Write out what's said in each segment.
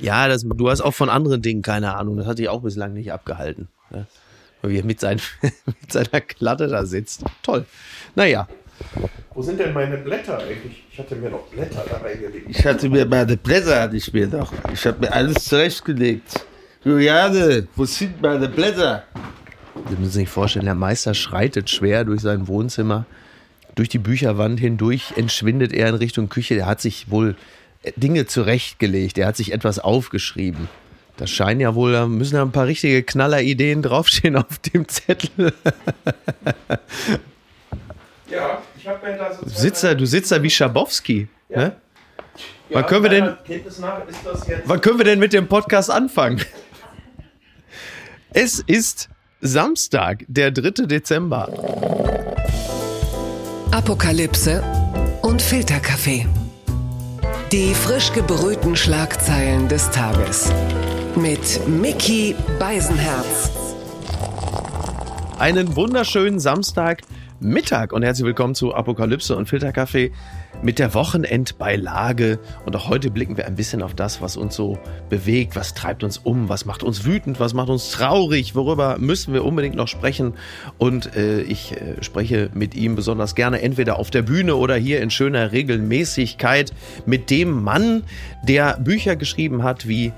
Ja, das, du hast auch von anderen Dingen keine Ahnung. Das hat dich auch bislang nicht abgehalten. Ne? Wie er mit, sein, mit seiner Klatte da sitzt. Toll. Naja. Wo sind denn meine Blätter eigentlich? Ich hatte mir noch Blätter da reingelegt. Ich hatte mir meine Blätter, hatte ich mir doch. Ich habe mir alles zurechtgelegt. Juliane, wo sind meine Blätter? Sie müssen sich vorstellen, der Meister schreitet schwer durch sein Wohnzimmer. Durch die Bücherwand hindurch entschwindet er in Richtung Küche. Er hat sich wohl Dinge zurechtgelegt. Er hat sich etwas aufgeschrieben. Das scheinen ja wohl, da müssen ja ein paar richtige Knallerideen draufstehen auf dem Zettel. Ja, ich habe mir da so. Du sitzt da, du sitzt da wie Schabowski. Ne? Ja, Wann können wir denn-. Wann können wir denn mit dem Podcast anfangen? Es ist Samstag, der 3. Dezember. Apokalypse und Filterkaffee. Die frisch gebrühten Schlagzeilen des Tages. Mit Mickey Beisenherz. Einen wunderschönen Samstagmittag und herzlich willkommen zu Apokalypse und Filterkaffee mit der Wochenendbeilage. Und auch heute blicken wir ein bisschen auf das, was uns so bewegt, was treibt uns um, was macht uns wütend, was macht uns traurig, worüber müssen wir unbedingt noch sprechen. Und äh, ich äh, spreche mit ihm besonders gerne entweder auf der Bühne oder hier in schöner Regelmäßigkeit mit dem Mann, der Bücher geschrieben hat wie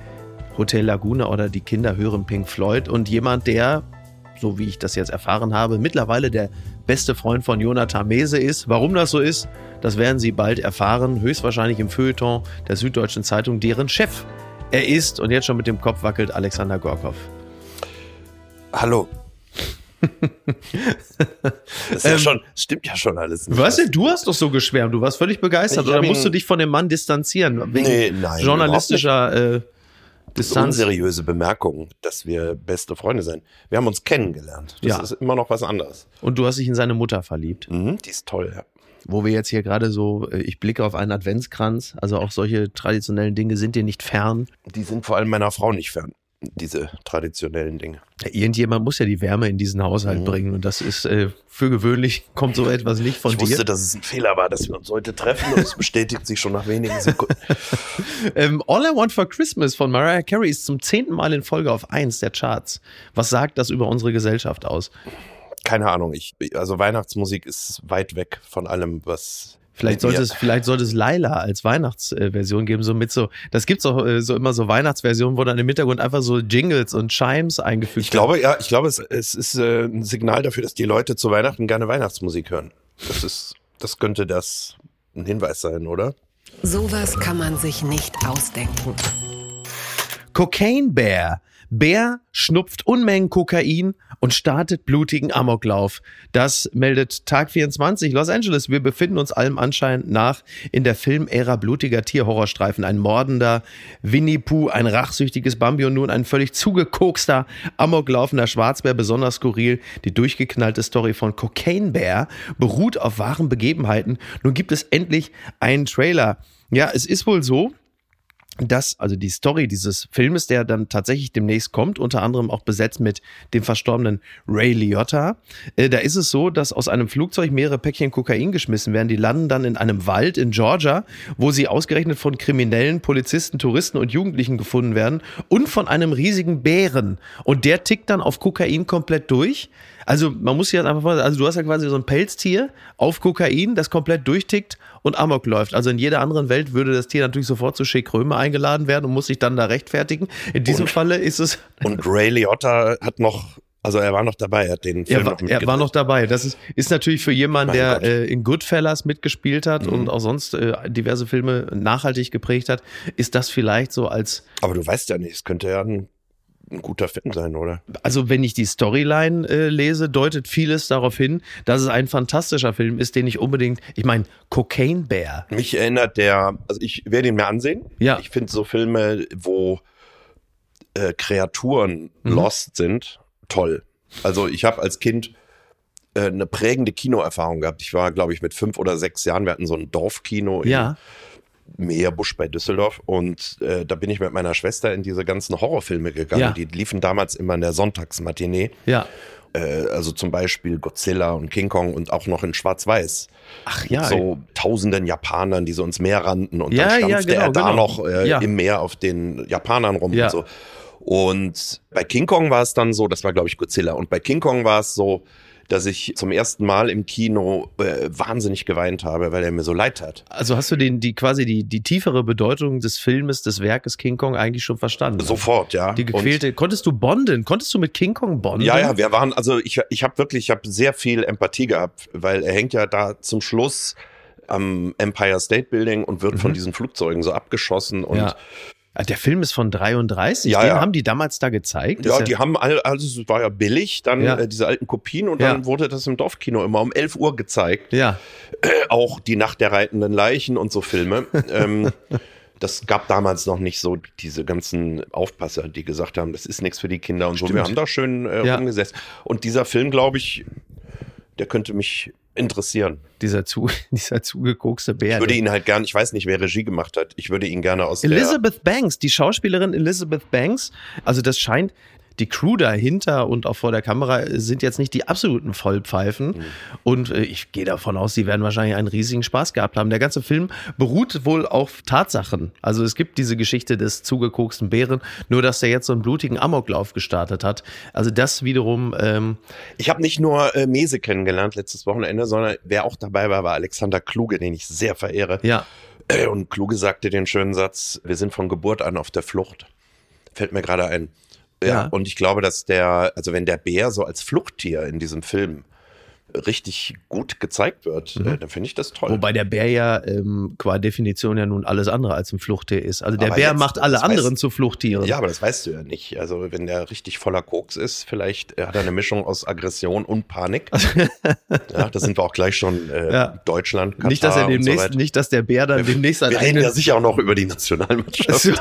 Hotel Laguna oder Die Kinder hören Pink Floyd und jemand, der so wie ich das jetzt erfahren habe, mittlerweile der beste Freund von Jonathan Mese ist. Warum das so ist, das werden Sie bald erfahren, höchstwahrscheinlich im Feuilleton der Süddeutschen Zeitung, deren Chef er ist und jetzt schon mit dem Kopf wackelt Alexander Gorkov. Hallo. das ist ja schon, stimmt ja schon alles. nicht. Was denn? Du hast doch so geschwärmt, du warst völlig begeistert Ich oder musst ihn- du dich von dem Mann distanzieren? Wegen Nee, nein, journalistischer Distanz. Unseriöse Bemerkung, dass wir beste Freunde sind. Wir haben uns kennengelernt. Das Ja. ist immer noch was anderes. Und du hast dich in seine Mutter verliebt. Mhm, die ist toll, ja. Wo wir jetzt hier gerade so, äh, ich blicke auf einen Adventskranz, also auch solche traditionellen Dinge sind dir nicht fern. Die sind vor allem meiner Frau nicht fern, diese traditionellen Dinge. Ja, Irgendjemand muss ja die Wärme in diesen Haushalt Mhm. bringen und das ist äh, für gewöhnlich kommt so etwas nicht von ich dir. wusste, dass es ein Fehler war, dass wir uns heute treffen und es bestätigt sich schon nach wenigen Sekunden. Ähm, All I Want for Christmas von Mariah Carey ist zum zehnten Mal in Folge auf eins der Charts. Was sagt das über unsere Gesellschaft aus? Keine Ahnung, ich, also Weihnachtsmusik ist weit weg von allem, was. Vielleicht sollte es, vielleicht sollte es Laila als Weihnachtsversion geben, so mit so, das gibt's auch äh, so immer so Weihnachtsversionen, wo dann im Hintergrund einfach so Jingles und Chimes eingefügt Ich glaube, ja, ich glaube, es, es ist äh, ein Signal dafür, dass die Leute zu Weihnachten gerne Weihnachtsmusik hören. Das ist, das könnte das ein Hinweis sein, oder? Sowas kann man sich nicht ausdenken. Cocaine Bear. Bär schnupft Unmengen Kokain und startet blutigen Amoklauf. Das meldet Tag 24 Los Angeles. Wir befinden uns allem Anschein nach in der Filmära blutiger Tierhorrorstreifen. Ein mordender Winnie Pooh, ein rachsüchtiges Bambi und nun ein völlig zugekokster, amoklaufender Schwarzbär. Besonders skurril. Die durchgeknallte Story von Cocaine Bear beruht auf wahren Begebenheiten. Nun gibt es endlich einen Trailer. Ja, es ist wohl so, das, also die Story dieses Filmes, der dann tatsächlich demnächst kommt, unter anderem auch besetzt mit dem verstorbenen Ray Liotta. Äh, da ist es so, dass aus einem Flugzeug mehrere Päckchen Kokain geschmissen werden. Die landen dann in einem Wald in Georgia, wo sie ausgerechnet von Kriminellen, Polizisten, Touristen und Jugendlichen gefunden werden und von einem riesigen Bären. Und der tickt dann auf Kokain komplett durch. Also man muss sich das einfach vorstellen, also du hast ja quasi so ein Pelztier auf Kokain, das komplett durchtickt und Amok läuft. Also in jeder anderen Welt würde das Tier natürlich sofort zu Schick Römer eingeladen werden und muss sich dann da rechtfertigen. In diesem Und- Falle ist es, Und Ray Liotta hat noch, also er war noch dabei, er hat den Film er, war, noch er war noch dabei. Das ist, ist natürlich für jemanden, Mein der Gott. Mhm. äh, in Goodfellas mitgespielt hat und auch sonst äh, diverse Filme nachhaltig geprägt hat, ist das vielleicht so als Aber du weißt ja nicht, es könnte ja ein, ein guter Film sein, oder? also wenn ich die Storyline äh, lese, deutet vieles darauf hin, dass es ein fantastischer Film ist, den ich unbedingt, ich meine, Cocaine Bear. Mich erinnert der, also ich werde ihn mir ansehen. Ja. Ich finde so Filme, wo äh, Kreaturen Mhm. lost sind, toll. Also ich habe als Kind äh, eine prägende Kinoerfahrung gehabt. Ich war, glaube ich, mit fünf oder sechs Jahren, wir hatten so ein Dorfkino in Ja, Meerbusch bei Düsseldorf und äh, da bin ich mit meiner Schwester in diese ganzen Horrorfilme gegangen. Ja. Die liefen damals immer in der Sonntagsmatinee. Ja. Äh, also zum Beispiel Godzilla und King Kong und auch noch in Schwarz-Weiß. Ach ja. so tausenden Japanern, die so ins Meer rannten und Ja, dann ja, stampfte genau, er da genau. noch äh, Ja. im Meer auf den Japanern rum Ja. und so. Und bei King Kong war es dann so, das war glaube ich Godzilla, und bei King Kong war es so, dass ich zum ersten Mal im Kino äh, wahnsinnig geweint habe, weil er mir so leid tat. Also hast du den, die quasi die, die tiefere Bedeutung des Filmes, des Werkes King Kong eigentlich schon verstanden? Sofort, ja. Die gequälte. konntest du bonden? Konntest du mit King Kong bonden? Und, ja, ja, wir waren, also ich, ich habe wirklich, ich habe sehr viel Empathie gehabt, weil er hängt ja da zum Schluss am Empire State Building und wird von diesen Flugzeugen so abgeschossen und Mhm. Ja. Ah, Der Film ist von 33. Ja, Den ja. haben die damals da gezeigt. Ja, Ist die haben also es war ja billig, dann Ja. äh, diese alten Kopien und Ja. dann wurde das im Dorfkino immer um 11 Uhr gezeigt. ja. Äh, auch die Nacht der reitenden Leichen und so Filme. ähm, das gab damals noch nicht so diese ganzen Aufpasser, die gesagt haben, das ist nichts für die Kinder und so. Stimmt. Wir haben da schön äh, Ja. umgesetzt. Und dieser Film, glaube ich, der könnte mich interessieren. dieser, zu, dieser zugekokste Bär. Ich würde ihn halt gern, ich weiß nicht, wer Regie gemacht hat. Ich würde ihn gerne aus Elizabeth Banks, die Schauspielerin Elizabeth Banks, also das scheint, die Crew dahinter und auch vor der Kamera sind jetzt nicht die absoluten Vollpfeifen. Mhm. Und äh, ich gehe davon aus, sie werden wahrscheinlich einen riesigen Spaß gehabt haben. Der ganze Film beruht wohl auf Tatsachen. Also es gibt diese Geschichte des zugekoksten Bären, nur dass der jetzt so einen blutigen Amoklauf gestartet hat. Also das wiederum, ähm. Ich habe nicht nur äh, Mese kennengelernt letztes Wochenende, sondern wer auch dabei war, war Alexander Kluge, den ich sehr verehre. ja, Äh, Und Kluge sagte den schönen Satz, wir sind von Geburt an auf der Flucht. Fällt mir gerade ein. Ja, Ja. und ich glaube, dass der, also wenn der Bär so als Fluchttier in diesem Film richtig gut gezeigt wird, äh, dann finde ich das toll. Mhm. Wobei der Bär ja ähm, qua Definition ja nun alles andere als ein Fluchttier ist. Also der Aber Bär jetzt, macht alle anderen weiß- zu Fluchttieren. ja, aber das weißt du ja nicht. Also wenn der richtig voller Koks ist, vielleicht äh, hat er eine Mischung aus Aggression und Panik. ja, da sind wir auch gleich schon äh, Ja. Deutschland, Katar nicht, dass er so demnächst, weiter. nicht, dass der Bär dann demnächst Wir einen reden ja sicher auch noch über die Nationalmannschaft.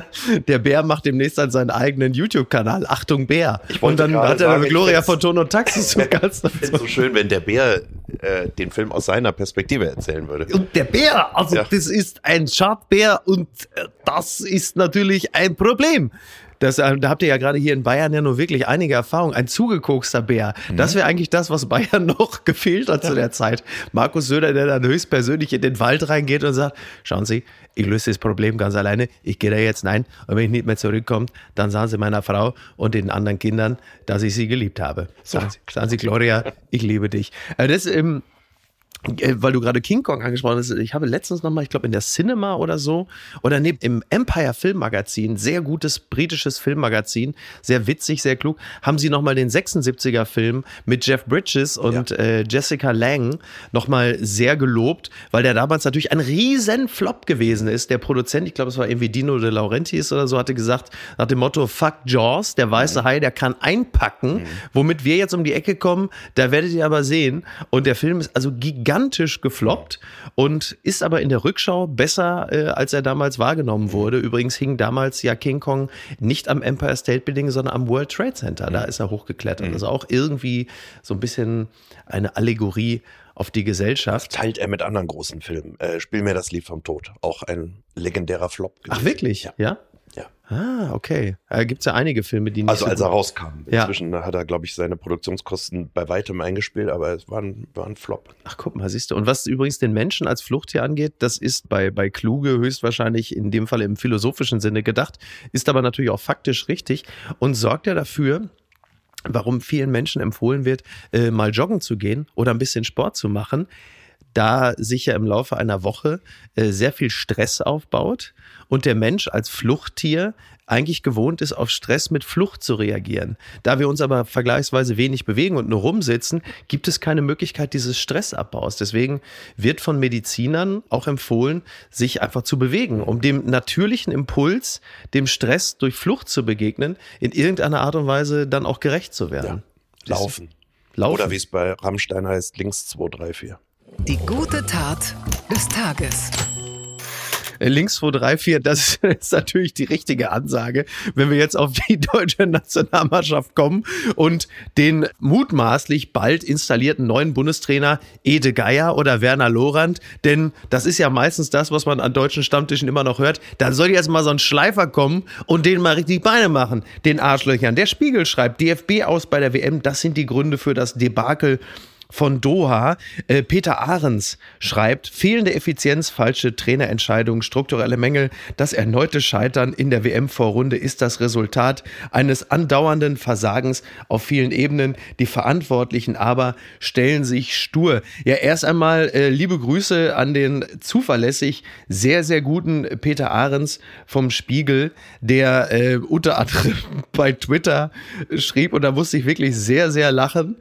der Bär macht demnächst dann seinen eigenen YouTube-Kanal. Achtung Bär. Und dann hat er Gloria von Ton und Taxis zu Gast. So schön, wenn der Bär äh, den Film aus seiner Perspektive erzählen würde. Und der Bär, also Ja. das ist ein Schadbär und äh, das ist natürlich ein Problem. Das, äh, da habt ihr ja gerade hier in Bayern ja nur wirklich einige Erfahrungen. Ein zugekokster Bär. Das wäre eigentlich das, was Bayern noch gefehlt hat zu der Zeit. Markus Söder, der dann höchstpersönlich in den Wald reingeht und sagt, schauen Sie, ich löse das Problem ganz alleine. Ich gehe da jetzt nein. Und wenn ich nicht mehr zurückkomme, dann sagen Sie meiner Frau und den anderen Kindern, dass ich sie geliebt habe. Sagen Sie, sagen Sie Gloria, ich liebe dich. Äh, Das, ähm, äh, weil du gerade King Kong angesprochen hast, ich habe letztens nochmal, ich glaube in der Cinema oder so, oder neben im Empire Filmmagazin, sehr gutes britisches Filmmagazin, sehr witzig, sehr klug, haben sie nochmal den 76er Film mit Jeff Bridges und äh, Jessica Lang nochmal sehr gelobt, weil der damals natürlich ein riesen Flop gewesen ist. Der Produzent, ich glaube es war irgendwie Dino De Laurentiis oder so, hatte gesagt, nach dem Motto, fuck Jaws, der weiße Hai, der kann einpacken, womit wir jetzt um die Ecke kommen, da werdet ihr aber sehen. Und der Film ist also gigantisch gefloppt und ist aber in der Rückschau besser, äh, als er damals wahrgenommen wurde. Übrigens hing damals ja King Kong nicht am Empire State Building, sondern am World Trade Center. Da ist er hochgeklettert. Also auch irgendwie so ein bisschen eine Allegorie auf die Gesellschaft. Teilt er mit anderen großen Filmen. Äh, Spiel mir das Lied vom Tod. Auch ein legendärer Flop. Ach, gewesen. wirklich? Ja. Ja? Ja. Ah, okay. Da gibt's ja einige Filme, die nicht Also so als er rauskam. Ja. Inzwischen hat er, glaube ich, seine Produktionskosten bei weitem eingespielt, aber es war ein, war ein Flop. Ach, guck mal, siehst du. Und was übrigens den Menschen als Fluchttier angeht, das ist bei, bei Kluge höchstwahrscheinlich in dem Fall im philosophischen Sinne gedacht, ist aber natürlich auch faktisch richtig und sorgt ja dafür, warum vielen Menschen empfohlen wird, äh, mal joggen zu gehen oder ein bisschen Sport zu machen, da sich ja im Laufe einer Woche äh, sehr viel Stress aufbaut und der Mensch als Fluchttier eigentlich gewohnt ist, auf Stress mit Flucht zu reagieren. Da wir uns aber vergleichsweise wenig bewegen und nur rumsitzen, gibt es keine Möglichkeit dieses Stressabbaus. Deswegen wird von Medizinern auch empfohlen, sich einfach zu bewegen, um dem natürlichen Impuls, dem Stress durch Flucht zu begegnen, in irgendeiner Art und Weise dann auch gerecht zu werden. Das- Laufen. Laufen. Oder wie es bei Rammstein heißt, links 2, 3, 4. Die gute Tat des Tages. Äh, links 2, 3, 4, das ist natürlich die richtige Ansage, wenn wir jetzt auf die deutsche Nationalmannschaft kommen und den mutmaßlich bald installierten neuen Bundestrainer Ede Geier oder Werner Lorand, denn das ist ja meistens das, was man an deutschen Stammtischen immer noch hört. Da soll jetzt mal so ein Schleifer kommen und den mal richtig Beine machen, den Arschlöchern. Der Spiegel schreibt, DFB aus bei der WM, das sind die Gründe für das Debakel von Doha. Äh, Peter Ahrens schreibt, fehlende Effizienz, falsche Trainerentscheidungen, strukturelle Mängel, das erneute Scheitern in der WM-Vorrunde ist das Resultat eines andauernden Versagens auf vielen Ebenen. Die Verantwortlichen aber stellen sich stur. Ja, erst einmal äh, liebe Grüße an den zuverlässig sehr, sehr guten Peter Ahrens vom Spiegel, der äh, unter anderem bei Twitter schrieb und da musste ich wirklich sehr, sehr lachen,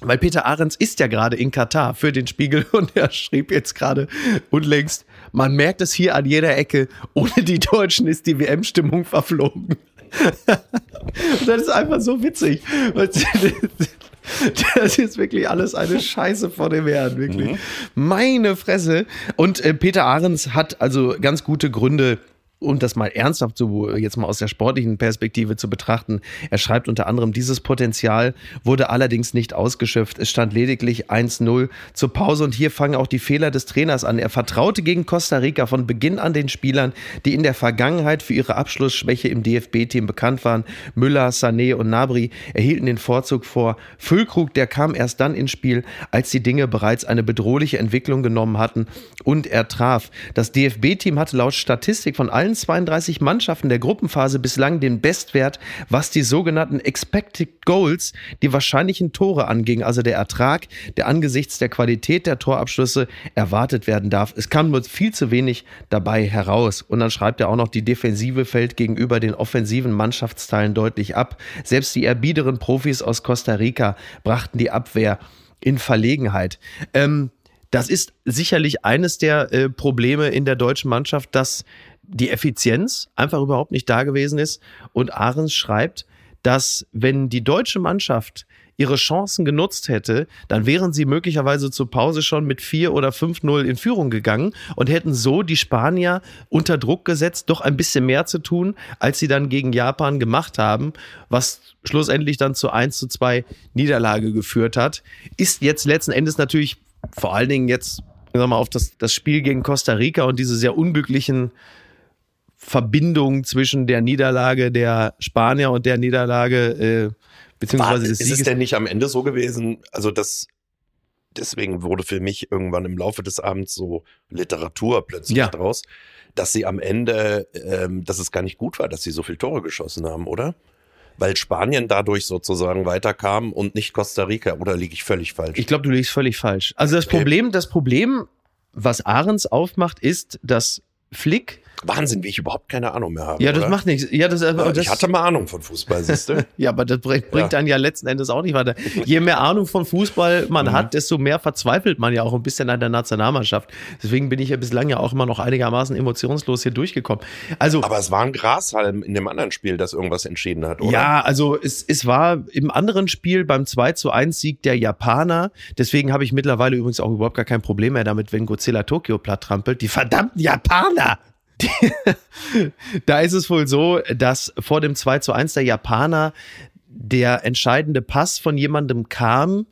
weil Peter Ahrens ist ist ja gerade in Katar für den Spiegel und er schrieb jetzt gerade unlängst, man merkt es hier an jeder Ecke, ohne die Deutschen ist die WM-Stimmung verflogen. das ist einfach so witzig. Das ist wirklich alles eine Scheiße vor dem Herrn, wirklich. Mhm. Meine Fresse. Und äh, Peter Ahrens hat also ganz gute Gründe, und das mal ernsthaft so jetzt mal aus der sportlichen Perspektive zu betrachten. Er schreibt unter anderem, dieses Potenzial wurde allerdings nicht ausgeschöpft. Es stand lediglich 1-0 zur Pause und hier fangen auch die Fehler des Trainers an. Er vertraute gegen Costa Rica von Beginn an den Spielern, die in der Vergangenheit für ihre Abschlussschwäche im DFB-Team bekannt waren. Müller, Sané und Nabri erhielten den Vorzug vor. Füllkrug, der kam erst dann ins Spiel, als die Dinge bereits eine bedrohliche Entwicklung genommen hatten und er traf. Das DFB-Team hatte laut Statistik von allen allen 32 Mannschaften der Gruppenphase bislang den Bestwert, was die sogenannten Expected Goals, die wahrscheinlichen Tore anging, also der Ertrag, der angesichts der Qualität der Torabschlüsse erwartet werden darf. Es kam nur viel zu wenig dabei heraus. Und dann schreibt er auch noch, die Defensive fällt gegenüber den offensiven Mannschaftsteilen deutlich ab. Selbst die erbiederen Profis aus Costa Rica brachten die Abwehr in Verlegenheit. Ähm, das ist sicherlich eines der äh, Probleme in der deutschen Mannschaft, dass die Effizienz einfach überhaupt nicht da gewesen ist. Und Ahrens schreibt, dass wenn die deutsche Mannschaft ihre Chancen genutzt hätte, dann wären sie möglicherweise zur Pause schon mit 4 oder 5-0 in Führung gegangen und hätten so die Spanier unter Druck gesetzt, doch ein bisschen mehr zu tun, als sie dann gegen Japan gemacht haben, was schlussendlich dann zu 1 zu 2 Niederlage geführt hat. Ist jetzt letzten Endes natürlich vor allen Dingen jetzt, sagen wir mal, auf das, das Spiel gegen Costa Rica und diese sehr unglücklichen Verbindung zwischen der Niederlage der Spanier und der Niederlage äh, beziehungsweise War, des Ist Sieges. es denn nicht am Ende so gewesen, also das deswegen wurde für mich irgendwann im Laufe des Abends so Literatur plötzlich Ja. draus, dass sie am Ende, ähm, dass es gar nicht gut war, dass sie so viele Tore geschossen haben, oder? Weil Spanien dadurch sozusagen weiterkam und nicht Costa Rica, oder liege ich völlig falsch? Ich glaube, du liegst völlig falsch. Also das. Problem, das Problem, was Ahrens aufmacht, ist, dass Flick, Wahnsinn, wie ich überhaupt keine Ahnung mehr habe. ja, das oder? macht nichts. Ja, das, aber das ich hatte mal Ahnung von Fußball, siehst du? Ja, aber das bringt, bringt Ja. dann ja letzten Endes auch nicht weiter. Je mehr Ahnung von Fußball man Mhm. hat, desto mehr verzweifelt man ja auch ein bisschen an der Nationalmannschaft. Deswegen bin ich ja bislang ja auch immer noch einigermaßen emotionslos hier durchgekommen. Also, Aber es war ein Grashalm in dem anderen Spiel, das irgendwas entschieden hat, oder? ja, also es, es war im anderen Spiel beim 2 zu 1 Sieg der Japaner. Deswegen habe ich mittlerweile übrigens auch überhaupt gar kein Problem mehr damit, wenn Godzilla Tokio platt trampelt. Die verdammten Japaner! Da ist es wohl so, dass vor dem 2 zu 1 der Japaner der entscheidende Pass von jemandem kam,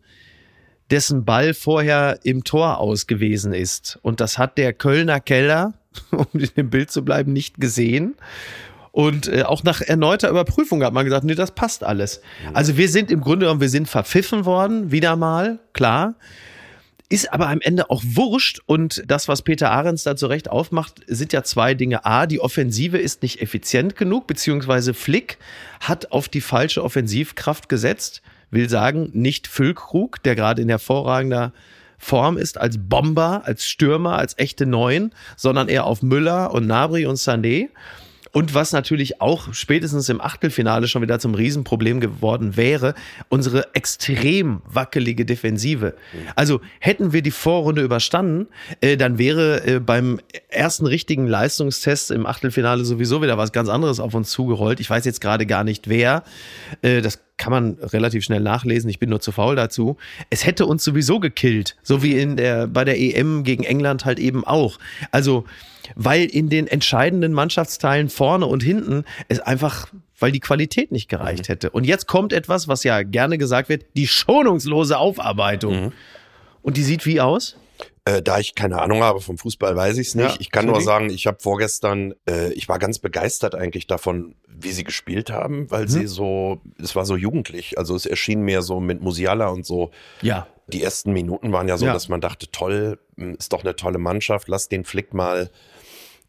dessen Ball vorher im Tor aus gewesen ist. Und das hat der Kölner Keller, um in dem Bild zu bleiben, nicht gesehen. Und äh, auch nach erneuter Überprüfung hat man gesagt, nee, das passt alles. Also wir sind im Grunde genommen, wir sind verpfiffen worden, wieder mal, klar. Ist aber am Ende auch wurscht. Und das, was Peter Ahrens da zu Recht aufmacht, sind ja zwei Dinge. A, die Offensive ist nicht effizient genug, beziehungsweise Flick hat auf die falsche Offensivkraft gesetzt. Will sagen, nicht Füllkrug, der gerade in hervorragender Form ist, als Bomber, als Stürmer, als echte Neun, sondern eher auf Müller und Nabri und Sané. Und was natürlich auch spätestens im Achtelfinale schon wieder zum Riesenproblem geworden wäre, unsere extrem wackelige Defensive. Also hätten wir die Vorrunde überstanden, äh, dann wäre äh, beim ersten richtigen Leistungstest im Achtelfinale sowieso wieder was ganz anderes auf uns zugerollt. Ich weiß jetzt gerade gar nicht wer. Äh, das kann man relativ schnell nachlesen. Ich bin nur zu faul dazu. Es hätte uns sowieso gekillt, so wie in der bei der EM gegen England halt eben auch. Also weil in den entscheidenden Mannschaftsteilen vorne und hinten es einfach, weil die Qualität nicht gereicht hätte. Und jetzt kommt etwas, was ja gerne gesagt wird, die schonungslose Aufarbeitung. Und die sieht wie aus? Äh, da ich keine Ahnung habe vom Fußball, weiß ich es nicht. Ja, ich kann nur sagen, ich habe vorgestern, äh, ich war ganz begeistert eigentlich davon, wie sie gespielt haben, Mhm. weil sie so, es war so jugendlich. Also es erschien mir so mit Musiala und so. Ja. Die ersten Minuten waren ja so, Ja. dass man dachte, toll, mh, ist doch eine tolle Mannschaft, lass den Flick mal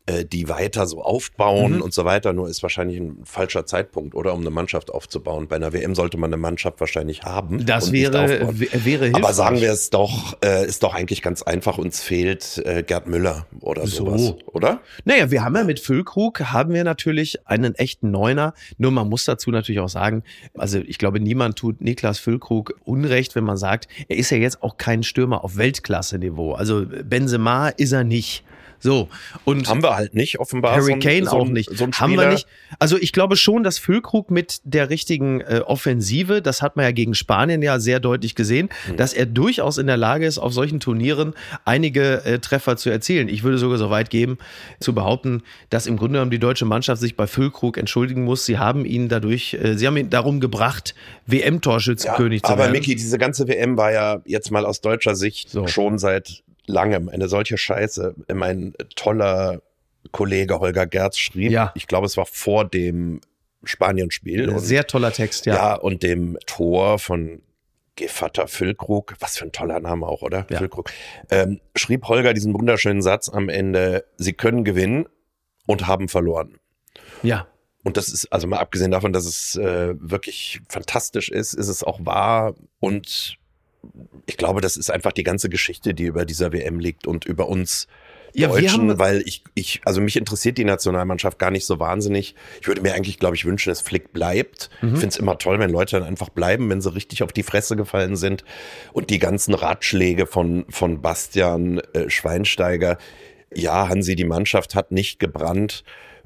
äh, die weiter so aufbauen Mhm. und so weiter. Nur ist wahrscheinlich ein falscher Zeitpunkt, oder? Um eine Mannschaft aufzubauen. Bei einer WM sollte man eine Mannschaft wahrscheinlich haben. Das wäre, wäre hilfreich. Aber sagen wir es doch, äh, ist doch eigentlich ganz einfach. Uns fehlt äh, Gerd Müller oder So. sowas, oder? Naja, wir haben ja mit Füllkrug haben wir natürlich einen echten Neuner. Nur man muss dazu natürlich auch sagen, also ich glaube, niemand tut Niklas Füllkrug Unrecht, wenn man sagt, er ist ja jetzt auch kein Stürmer auf Weltklasse-Niveau. Also Benzema ist er nicht. So. Und Haben wir halt nicht offenbar. Harry Kane so auch nicht. So Haben wir nicht. Also ich glaube schon, dass Füllkrug mit der richtigen äh, Offensive, das hat man ja gegen Spanien ja sehr deutlich gesehen, Hm. dass er durchaus in der Lage ist, auf solchen Turnieren einige äh, Treffer zu erzielen. Ich würde sogar so weit geben, zu behaupten, dass im Grunde genommen die deutsche Mannschaft sich bei Füllkrug entschuldigen muss. Sie haben ihn dadurch, äh, sie haben ihn darum gebracht, WM-Torschützenkönig zu aber werden. Miki, diese ganze WM war ja jetzt mal aus deutscher Sicht schon seit langem eine solche Scheiße. Mein toller Kollege Holger Gerz schrieb, Ja. ich glaube, es war vor dem Spanien-Spiel. und- Sehr toller Text, ja. ja. und dem Tor von Gevatter Füllkrug, was für ein toller Name auch, oder? Ja. Füllkrug. Ähm, schrieb Holger diesen wunderschönen Satz am Ende, sie können gewinnen und haben verloren. ja. Und das ist, also mal abgesehen davon, dass es äh, wirklich fantastisch ist, ist es auch wahr. Und ich glaube, das ist einfach die ganze Geschichte, die über dieser WM liegt und über uns Ja, Deutschen, haben- weil ich, ich, also mich interessiert die Nationalmannschaft gar nicht so wahnsinnig. Ich würde mir eigentlich, glaube ich, wünschen, dass Flick bleibt. Mhm. Ich finde es immer toll, wenn Leute dann einfach bleiben, wenn sie richtig auf die Fresse gefallen sind. Und die ganzen Ratschläge von, von Bastian äh, Schweinsteiger, ja, Hansi, die Mannschaft hat nicht gebrannt.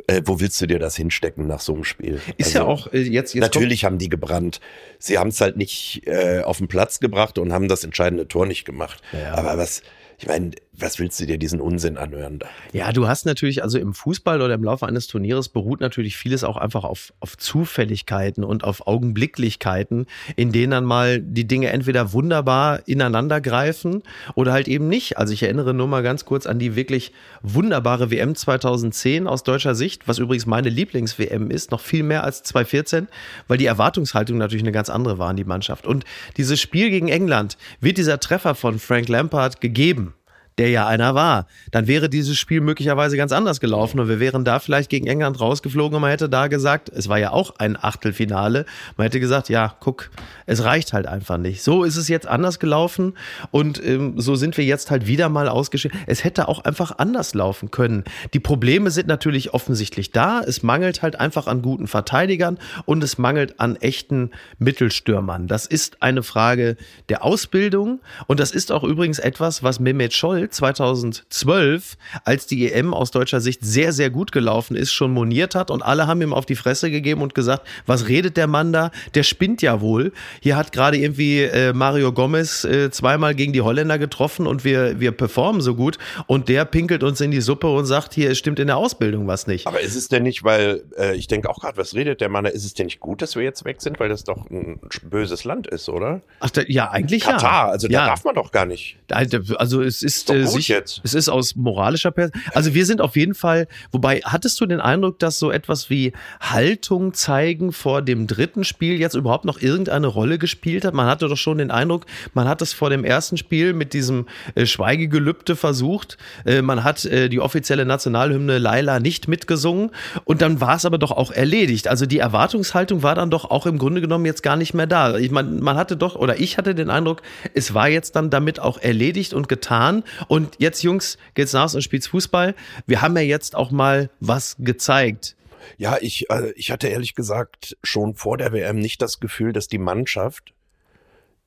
Äh, wo willst du dir das hinstecken nach so einem Spiel? Ist Also, ja auch äh, jetzt, jetzt Natürlich haben die gebrannt. Sie haben es halt nicht äh, auf den Platz gebracht und haben das entscheidende Tor nicht gemacht. Ja. Aber was, ich meine, was willst du dir diesen Unsinn anhören? Ja, du hast natürlich, also im Fußball oder im Laufe eines Turnieres beruht natürlich vieles auch einfach auf, auf Zufälligkeiten und auf Augenblicklichkeiten, in denen dann mal die Dinge entweder wunderbar ineinander greifen oder halt eben nicht. Also ich erinnere nur mal ganz kurz an die wirklich wunderbare WM 2010 aus deutscher Sicht, was übrigens meine Lieblings-WM ist, noch viel mehr als 2014, weil die Erwartungshaltung natürlich eine ganz andere war an die Mannschaft. Und dieses Spiel gegen England wird dieser Treffer von Frank Lampard gegeben der ja einer war, dann wäre dieses Spiel möglicherweise ganz anders gelaufen und wir wären da vielleicht gegen England rausgeflogen und man hätte da gesagt, es war ja auch ein Achtelfinale, man hätte gesagt, ja, guck, es reicht halt einfach nicht. So ist es jetzt anders gelaufen und ähm, so sind wir jetzt halt wieder mal ausgeschieden. Es hätte auch einfach anders laufen können. Die Probleme sind natürlich offensichtlich da, es mangelt halt einfach an guten Verteidigern und es mangelt an echten Mittelstürmern. Das ist eine Frage der Ausbildung und das ist auch übrigens etwas, was Mehmet Scholl 2012, als die EM aus deutscher Sicht sehr, sehr gut gelaufen ist, schon moniert hat und alle haben ihm auf die Fresse gegeben und gesagt, was redet der Mann da? Der spinnt ja wohl. Hier hat gerade irgendwie äh, Mario Gomez äh, zweimal gegen die Holländer getroffen und wir, wir performen so gut und der pinkelt uns in die Suppe und sagt, hier es stimmt in der Ausbildung was nicht. Aber ist es denn nicht, weil äh, ich denke auch gerade, was redet der Mann, da? ist es denn nicht gut, dass wir jetzt weg sind, weil das doch ein böses Land ist, oder? Ach, da, ja, eigentlich ja. Katar, also da ja. darf man doch gar nicht. Also es ist, doch äh, sich, jetzt. es ist aus moralischer Perspektive. Also wir sind auf jeden Fall, wobei, hattest du den Eindruck, dass so etwas wie Haltung zeigen vor dem dritten Spiel jetzt überhaupt noch irgendeine Rolle gespielt hat? Man hatte doch schon den Eindruck, man hat es vor dem ersten Spiel mit diesem äh, Schweigegelübde versucht. Äh, man hat äh, die offizielle Nationalhymne Laila nicht mitgesungen und dann war es aber doch auch erledigt. Also die Erwartungshaltung war dann doch auch im Grunde genommen jetzt gar nicht mehr da. Ich meine, man hatte doch, oder ich hatte den Eindruck, es war jetzt dann damit auch erledigt und getan. Und jetzt, Jungs, geht's nach und spielt's Fußball. Wir haben ja jetzt auch mal was gezeigt. Ja, ich, äh, ich hatte ehrlich gesagt schon vor der WM nicht das Gefühl, dass die Mannschaft,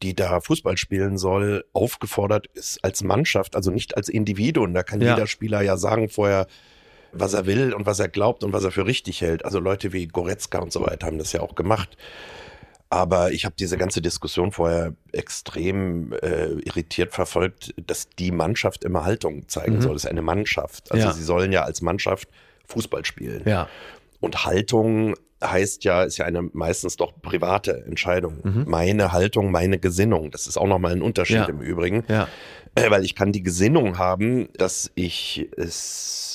die da Fußball spielen soll, aufgefordert ist als Mannschaft, also nicht als Individuum. Da kann Ja. jeder Spieler ja sagen vorher, was er will und was er glaubt und was er für richtig hält. Also Leute wie Goretzka und so weiter haben das ja auch gemacht. Aber ich habe diese ganze Diskussion vorher extrem äh, irritiert verfolgt, dass die Mannschaft immer Haltung zeigen Mhm. soll. Das ist eine Mannschaft. Also Ja. sie sollen ja als Mannschaft Fußball spielen. Ja. Und Haltung heißt ja, ist ja eine meistens doch private Entscheidung. Mhm. Meine Haltung, meine Gesinnung. Das ist auch nochmal ein Unterschied Ja. im Übrigen. Ja. Äh, weil ich kann die Gesinnung haben, dass ich es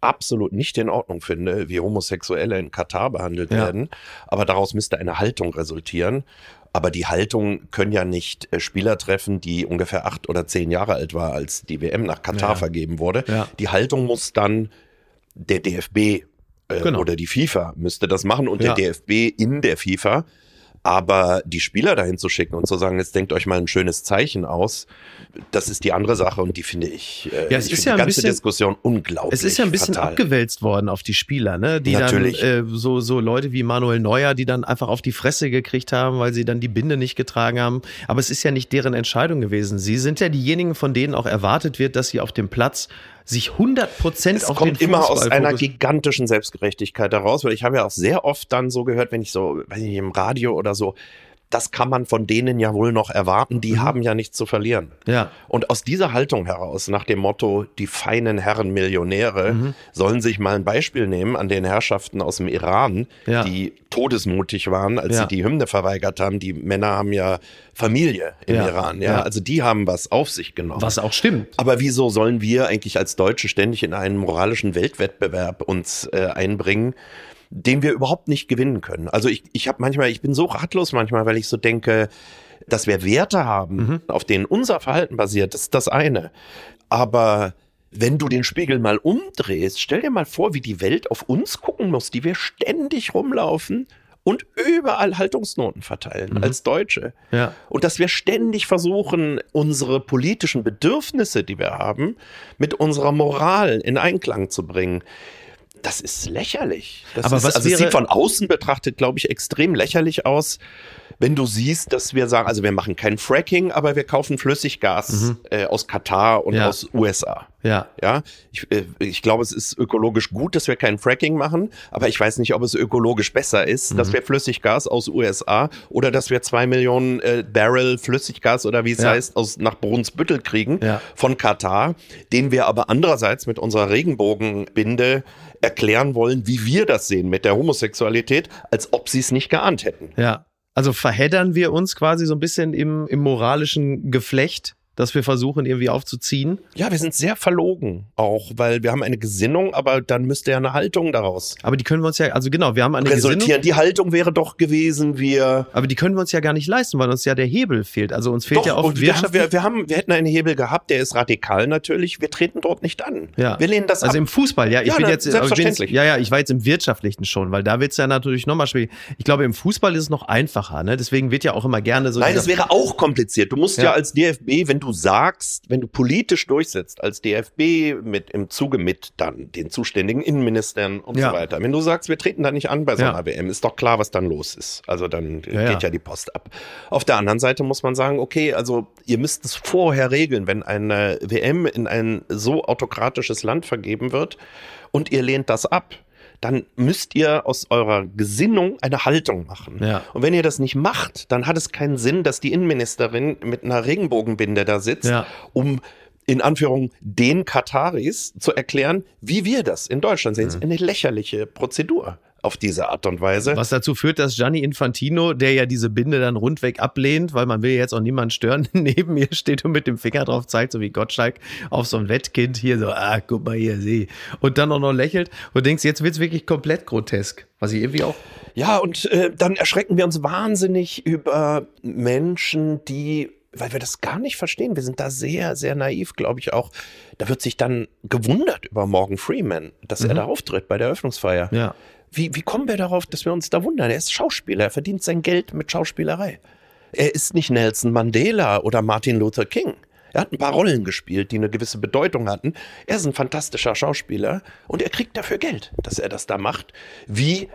absolut nicht in Ordnung finde, wie Homosexuelle in Katar behandelt Ja. werden. Aber daraus müsste eine Haltung resultieren. Aber die Haltung können ja nicht äh, Spieler treffen, die ungefähr acht oder zehn Jahre alt war, als die WM nach Katar Ja. vergeben wurde. Ja. Die Haltung muss dann der DFB äh, Genau. oder die FIFA müsste das machen und der DFB in der FIFA. Aber die Spieler dahin zu schicken und zu sagen, jetzt denkt euch mal ein schönes Zeichen aus, das ist die andere Sache und die finde ich, äh, Ja, es ist ja die ganze bisschen- Diskussion unglaublich. Es ist ja ein bisschen fatal. abgewälzt worden auf die Spieler, ne? Die Natürlich. dann äh, so so Leute wie Manuel Neuer, die dann einfach auf die Fresse gekriegt haben, weil sie dann die Binde nicht getragen haben. Aber es ist ja nicht deren Entscheidung gewesen. Sie sind ja diejenigen, von denen auch erwartet wird, dass sie auf dem Platz sich 100 Prozent Es auf kommt den immer aus einer gigantischen Selbstgerechtigkeit heraus, weil ich habe ja auch sehr oft dann so gehört, wenn ich so, weiß ich nicht, im Radio oder so, das kann man von denen ja wohl noch erwarten, die haben ja nichts zu verlieren. Ja. Und aus dieser Haltung heraus, nach dem Motto, die feinen Herren Millionäre Mhm. sollen sich mal ein Beispiel nehmen an den Herrschaften aus dem Iran, Ja. die todesmutig waren, als Ja. sie die Hymne verweigert haben. Die Männer haben ja Familie im Ja. Iran, ja? Ja. Also die haben was auf sich genommen. Was auch stimmt. Aber wieso sollen wir eigentlich als Deutsche ständig in einen moralischen Weltwettbewerb uns äh, einbringen, den wir überhaupt nicht gewinnen können? Also ich, ich habe manchmal, ich bin so ratlos manchmal, weil ich so denke, dass wir Werte haben, auf denen unser Verhalten basiert, das ist das eine. Aber wenn du den Spiegel mal umdrehst, stell dir mal vor, wie die Welt auf uns gucken muss, die wir ständig rumlaufen und überall Haltungsnoten verteilen als Deutsche. Ja. Und dass wir ständig versuchen, unsere politischen Bedürfnisse, die wir haben, mit unserer Moral in Einklang zu bringen. Das ist lächerlich. Das Aber ist, was also es wäre- sieht von außen betrachtet, glaube ich, extrem lächerlich aus, wenn du siehst, dass wir sagen, also wir machen kein Fracking, aber wir kaufen Flüssiggas äh, aus Katar und Mhm. Ja. aus USA. Ja. Ja, ich, äh, ich glaube, es ist ökologisch gut, dass wir kein Fracking machen, aber ich weiß nicht, ob es ökologisch besser ist, Mhm. dass wir Flüssiggas aus USA oder dass wir zwei Millionen äh, Barrel Flüssiggas oder wie es Ja. heißt, aus nach Brunsbüttel kriegen Ja. von Katar, den wir aber andererseits mit unserer Regenbogenbinde erklären wollen, wie wir das sehen mit der Homosexualität, als ob sie es nicht geahnt hätten. Ja. Also verheddern wir uns quasi so ein bisschen im, im moralischen Geflecht, dass wir versuchen, irgendwie aufzuziehen. Ja, wir sind sehr verlogen auch, weil wir haben eine Gesinnung, aber dann müsste ja eine Haltung daraus Aber die können wir uns ja, also genau, wir haben eine Gesinnung, resultieren. Die Haltung wäre doch gewesen, wir aber die können wir uns ja gar nicht leisten, weil uns ja der Hebel fehlt. Also uns fehlt Doch, ja oft und wir, wir, haben, wir hätten einen Hebel gehabt, der ist radikal natürlich. Wir treten dort nicht an. Ja. Wir lehnen das also ab. im Fußball, ja. Ich Ja, bin jetzt, aber ich bin selbstverständlich. ja, ja, ich war jetzt im Wirtschaftlichen schon, weil da wird's ja natürlich nochmal schwierig. Ich glaube, im Fußball ist es noch einfacher, ne? Deswegen wird ja auch immer gerne so. Nein, das wäre auch kompliziert. Du musst ja. Ja. als DFB, wenn du sagst, wenn du politisch durchsetzt, als DFB mit im Zuge mit dann den zuständigen Innenministern und Ja. so weiter. Wenn du sagst, wir treten da nicht an bei so Ja. einer WM, ist doch klar, was dann los ist. Also dann Ja, geht ja. ja die Post ab. Auf der anderen Seite muss man sagen, okay, also ihr müsst es vorher regeln, wenn eine WM in ein so autokratisches Land vergeben wird und ihr lehnt das ab. Dann müsst ihr aus eurer Gesinnung eine Haltung machen. Ja. Und wenn ihr das nicht macht, dann hat es keinen Sinn, dass die Innenministerin mit einer Regenbogenbinde da sitzt, Ja. um in Anführung den Kataris zu erklären, wie wir das in Deutschland sehen. Es ist eine lächerliche Prozedur auf diese Art und Weise. Was dazu führt, dass Gianni Infantino, der ja diese Binde dann rundweg ablehnt, weil man will jetzt auch niemanden stören, neben mir steht und mit dem Finger drauf zeigt, so wie Gottschalk auf so ein Wettkind hier so, ah, guck mal hier, sieh. Und dann auch noch lächelt und denkst, jetzt wird's wirklich komplett grotesk. Was ich irgendwie auch, Ja, und äh, dann erschrecken wir uns wahnsinnig über Menschen, die, weil wir das gar nicht verstehen, wir sind da sehr, sehr naiv, glaube ich auch. Da wird sich dann gewundert über Morgan Freeman, dass er da auftritt bei der Eröffnungsfeier. ja. Wie, wie kommen wir darauf, dass wir uns da wundern? Er ist Schauspieler, er verdient sein Geld mit Schauspielerei. Er ist nicht Nelson Mandela oder Martin Luther King. Er hat ein paar Rollen gespielt, die eine gewisse Bedeutung hatten. Er ist ein fantastischer Schauspieler und er kriegt dafür Geld, dass er das da macht. Wie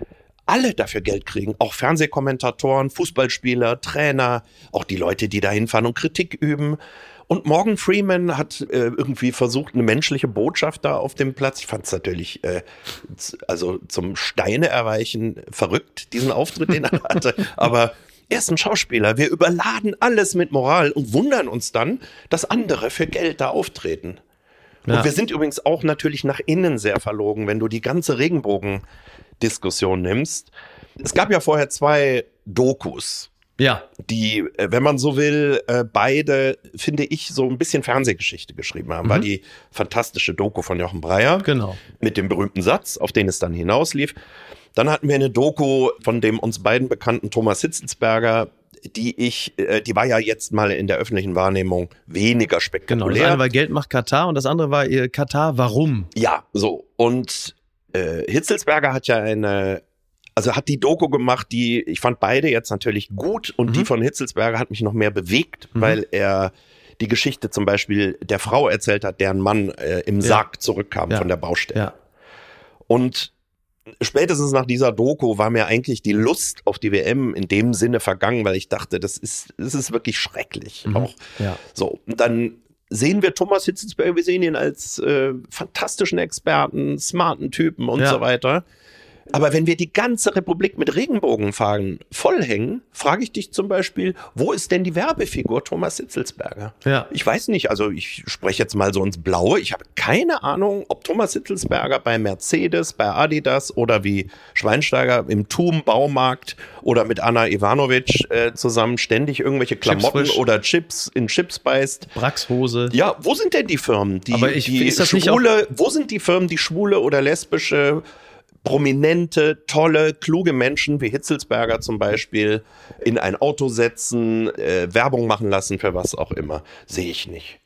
alle dafür Geld kriegen, auch Fernsehkommentatoren, Fußballspieler, Trainer, auch die Leute, die da hinfahren und Kritik üben. Und Morgan Freeman hat äh, irgendwie versucht, eine menschliche Botschaft da auf dem Platz. Ich fand es natürlich, äh, also zum Steine erweichen verrückt, diesen Auftritt, den er hatte. Aber er ist ein Schauspieler. Wir überladen alles mit Moral und wundern uns dann, dass andere für Geld da auftreten. Ja. Und wir sind übrigens auch natürlich nach innen sehr verlogen, wenn du die ganze Regenbogen-Diskussion nimmst. Es gab ja vorher zwei Dokus, Ja, die, äh, wenn man so will, äh, beide, finde ich, so ein bisschen Fernsehgeschichte geschrieben haben. War die fantastische Doku von Jochen Breyer genau. mit dem berühmten Satz, auf den es dann hinauslief. Dann hatten wir eine Doku von dem uns beiden bekannten Thomas Hitzelsberger, die ich, äh, die war ja jetzt mal in der öffentlichen Wahrnehmung weniger Genau. Das spektakulär. eine war Geld macht Katar und das andere war Katar, warum? Ja, so. Und äh, Hitzelsberger hat ja eine, also hat die Doku gemacht, die, ich fand beide jetzt natürlich gut und Mhm. die von Hitzelsberger hat mich noch mehr bewegt, weil er die Geschichte zum Beispiel der Frau erzählt hat, deren Mann äh, im Ja. Sarg zurückkam Ja. von der Baustelle. Ja. Und spätestens nach dieser Doku war mir eigentlich die Lust auf die WM in dem Sinne vergangen, weil ich dachte, das ist, das ist wirklich schrecklich. Auch Ja. so, und dann sehen wir Thomas Hitzelsberger, wir sehen ihn als äh, fantastischen Experten, smarten Typen und Ja. so weiter. Aber wenn wir die ganze Republik mit Regenbogenfahnen vollhängen, frage ich dich zum Beispiel, wo ist denn die Werbefigur Thomas Hitzelsberger? Ja. Ich weiß nicht, also ich spreche jetzt mal so ins Blaue. Ich habe keine Ahnung, ob Thomas Hitzelsberger bei Mercedes, bei Adidas oder wie Schweinsteiger im TUM Baumarkt oder mit Anna Ivanovic äh, zusammen ständig irgendwelche Klamotten frisch. oder Chips in Chips beißt. Braxhose. Ja, wo sind denn die Firmen, die, Aber ich- die ist das nicht schwule, wo sind die Firmen, die schwule oder lesbische, prominente, tolle, kluge Menschen wie Hitzelsberger zum Beispiel in ein Auto setzen, äh, Werbung machen lassen für was auch immer? Sehe ich nicht.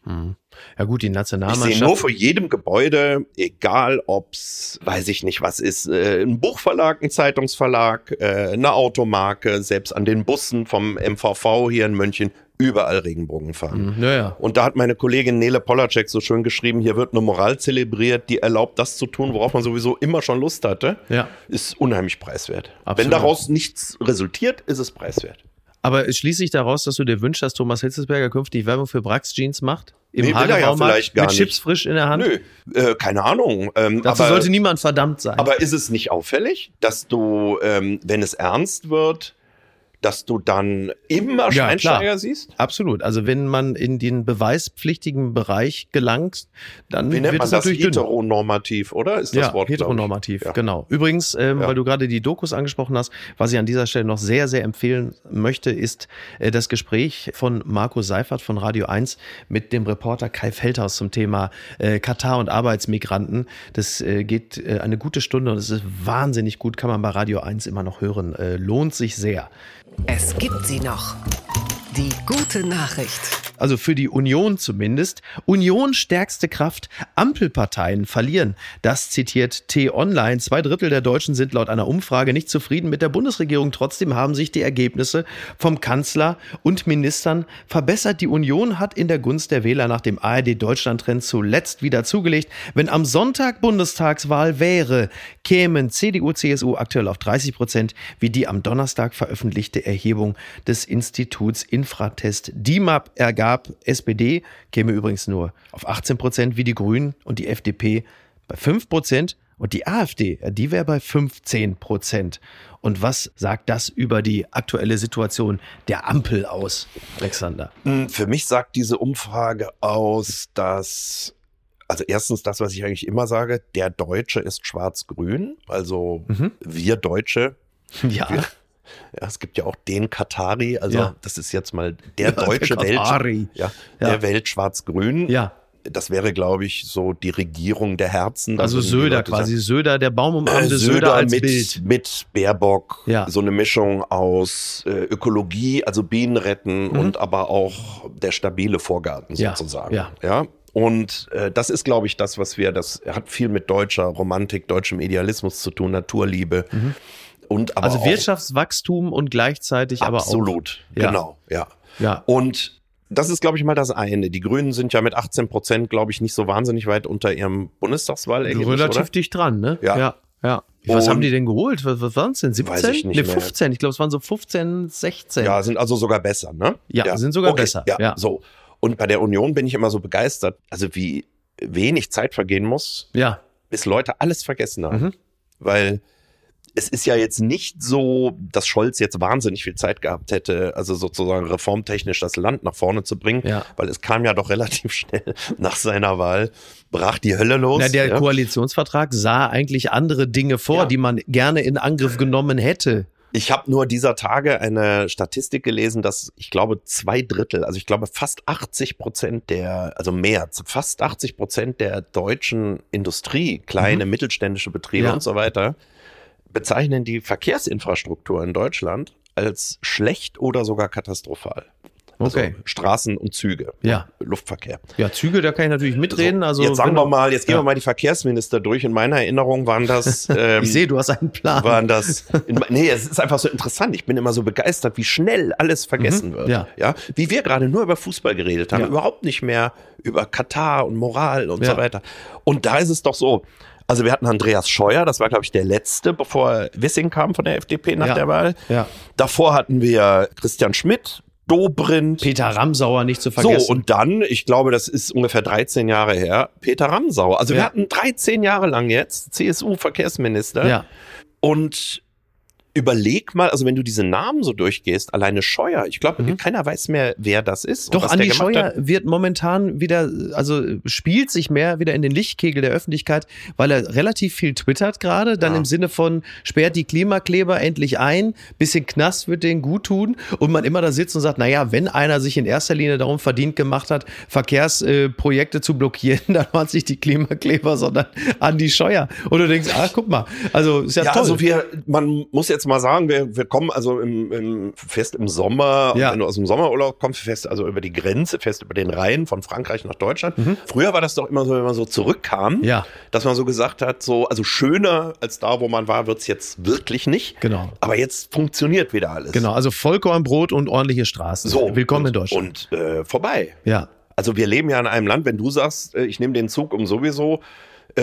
Ja gut, die Ich sehe Nationalmannschaft. nur vor jedem Gebäude, egal ob's, weiß ich nicht, was ist, äh, ein Buchverlag, ein Zeitungsverlag, äh, eine Automarke, selbst an den Bussen vom MVV hier in München, überall Regenbogen fahren. ja, ja. Und da hat meine Kollegin Nele Polacek so schön geschrieben, hier wird eine Moral zelebriert, die erlaubt, das zu tun, worauf man sowieso immer schon Lust hatte. Ja. Ist unheimlich preiswert. Absolut. Wenn daraus nichts resultiert, ist es preiswert. Aber schließe ich daraus, dass du dir wünschst, dass Thomas Hitzelsberger künftig Werbung für Brax Jeans macht? Im Nee, er ja vielleicht gar mit nicht. Chips frisch in der Hand? Nö, äh, keine Ahnung. Ähm, Dazu aber, sollte niemand verdammt sein. aber ist es nicht auffällig, dass du, ähm, wenn es ernst wird, dass du dann immer Ja, Schweinsteiger klar. siehst? Absolut. Also wenn man in den beweispflichtigen Bereich gelangt, dann Wie nennt wird man es das? natürlich dünn. Heteronormativ, oder? Ist das ja, Wort? heteronormativ, Ja. genau. Übrigens, ähm, Ja. weil du gerade die Dokus angesprochen hast, was ich an dieser Stelle noch sehr, sehr empfehlen möchte, ist äh, das Gespräch von Marco Seifert von Radio 1 mit dem Reporter Kai Feldhaus zum Thema äh, Katar und Arbeitsmigranten. Das äh, geht äh, eine gute Stunde und es ist wahnsinnig gut, kann man bei Radio 1 immer noch hören. Äh, lohnt sich sehr. Es gibt sie noch. Die gute Nachricht. Also für die Union zumindest. Union stärkste Kraft. Ampelparteien verlieren. Das zitiert T-Online. Zwei Drittel der Deutschen sind laut einer Umfrage nicht zufrieden mit der Bundesregierung. Trotzdem haben sich die Ergebnisse vom Kanzler und Ministern verbessert. Die Union hat in der Gunst der Wähler nach dem ARD-Deutschland-Trend zuletzt wieder zugelegt. Wenn am Sonntag Bundestagswahl wäre, kämen CDU, CSU aktuell auf 30 Prozent, wie die am Donnerstag veröffentlichte Erhebung des Instituts Infratest DIMAP ergab. SPD käme übrigens nur auf 18 Prozent, wie die Grünen und die FDP bei 5 Prozent und die AfD, die wäre bei 15 Prozent. Und was sagt das über die aktuelle Situation der Ampel aus, Alexander? Hm, Für mich sagt diese Umfrage aus, dass, also erstens das, was ich eigentlich immer sage, der Deutsche ist schwarz-grün, also Mhm. wir Deutsche. Ja, Ja, es gibt ja auch den Katari, also Ja. das ist jetzt mal der deutsche der Welt, Katari. ja, der Welt schwarz-grün. ja. Das wäre, glaube ich, so die Regierung der Herzen. Also die Söder quasi, sagen, Söder, der baumarmte äh, Söder, als mit, Bild. mit Baerbock, Ja. so eine Mischung aus äh, Ökologie, also Bienen retten und aber auch der stabile Vorgarten Mhm. Sozusagen. ja. ja? Und äh, das ist, glaube ich, das, was wir, das hat viel mit deutscher Romantik, deutschem Idealismus zu tun, Naturliebe. Und aber. Also Wirtschaftswachstum und gleichzeitig aber auch. absolut, Ja. genau, ja. Ja. Und das ist, glaube ich, mal das eine. Die Grünen sind ja mit 18 Prozent, glaube ich, nicht so wahnsinnig weit unter ihrem Bundestagswahlergebnis, Relativ oder? dicht dran, ne? Ja. ja. ja. Was Und- haben die denn geholt? Was, was waren es denn? 17? Weiß ich nicht nee, mehr. 15. Ich glaube, es waren so 15, 16. Ja, sind also sogar besser, ne? Ja, sind sogar besser, Ja, ja. so. Und bei der Union bin ich immer so begeistert, also wie wenig Zeit vergehen muss, ja. bis Leute alles vergessen haben. Mhm. Weil es ist ja jetzt nicht so, dass Scholz jetzt wahnsinnig viel Zeit gehabt hätte, also sozusagen reformtechnisch das Land nach vorne zu bringen, Ja. weil es kam ja doch relativ schnell nach seiner Wahl, brach die Hölle los. Na, der ja. Koalitionsvertrag sah eigentlich andere Dinge vor, Ja. die man gerne in Angriff genommen hätte. Ich habe nur dieser Tage eine Statistik gelesen, dass ich glaube zwei Drittel, also ich glaube fast 80 Prozent der, also mehr, fast 80 Prozent der deutschen Industrie, kleine mittelständische Betriebe Mhm. Und so weiter, bezeichnen die Verkehrsinfrastruktur in Deutschland als schlecht oder sogar katastrophal. Also Okay. Straßen und Züge, Ja. Luftverkehr. Ja, Züge, da kann ich natürlich mitreden. Also jetzt sagen wir mal, jetzt gehen Ja. wir mal die Verkehrsminister durch. In meiner Erinnerung waren das ähm, Ich sehe, du hast einen Plan. waren das. In, nee, es ist einfach so interessant. Ich bin immer so begeistert, wie schnell alles vergessen wird. Mhm. ja. ja. Wie wir gerade nur über Fußball geredet haben, Ja. überhaupt nicht mehr über Katar und Moral und so weiter. Und da ist es doch so. Also wir hatten Andreas Scheuer, das war glaube ich der letzte, bevor Wissing kam von der FDP nach Ja. der Wahl. Ja. Davor hatten wir Christian Schmidt, Dobrindt. Peter Ramsauer nicht zu vergessen. So, und dann, ich glaube, das ist ungefähr 13 Jahre her, Peter Ramsauer. Also wir Ja. hatten 13 Jahre lang jetzt CSU-Verkehrsminister. ja. Und überleg mal, also wenn du diese Namen so durchgehst, alleine Scheuer, ich glaube, keiner weiß mehr, wer das ist. Mhm. Doch, Andi Scheuer hat. wird momentan wieder, also spielt sich mehr wieder in den Lichtkegel der Öffentlichkeit, weil er relativ viel twittert gerade, dann Ja. im Sinne von sperrt die Klimakleber endlich ein, bisschen Knast wird denen gut tun und man immer da sitzt und sagt, naja, wenn einer sich in erster Linie darum verdient gemacht hat, Verkehrsprojekte zu blockieren, dann waren es nicht die Klimakleber, sondern Andi Scheuer. Und du denkst, ah, guck mal, also ist ja, Ja, toll. also wir, man muss jetzt mal sagen, wir, wir kommen also im, im fest im Sommer, Ja. wenn du aus dem Sommerurlaub kommst, fest also über die Grenze, fest über den Rhein von Frankreich nach Deutschland. Früher war das doch immer so, wenn man so zurückkam, Mhm. Ja. dass man so gesagt hat, so, also schöner als da, wo man war, wird's jetzt wirklich nicht. Genau. Aber jetzt funktioniert wieder alles. Genau, also Vollkornbrot und ordentliche Straßen. So. Willkommen und, in Deutschland. Und äh, vorbei. ja. Also wir leben ja in einem Land, wenn du sagst, äh, ich nehme den Zug um sowieso,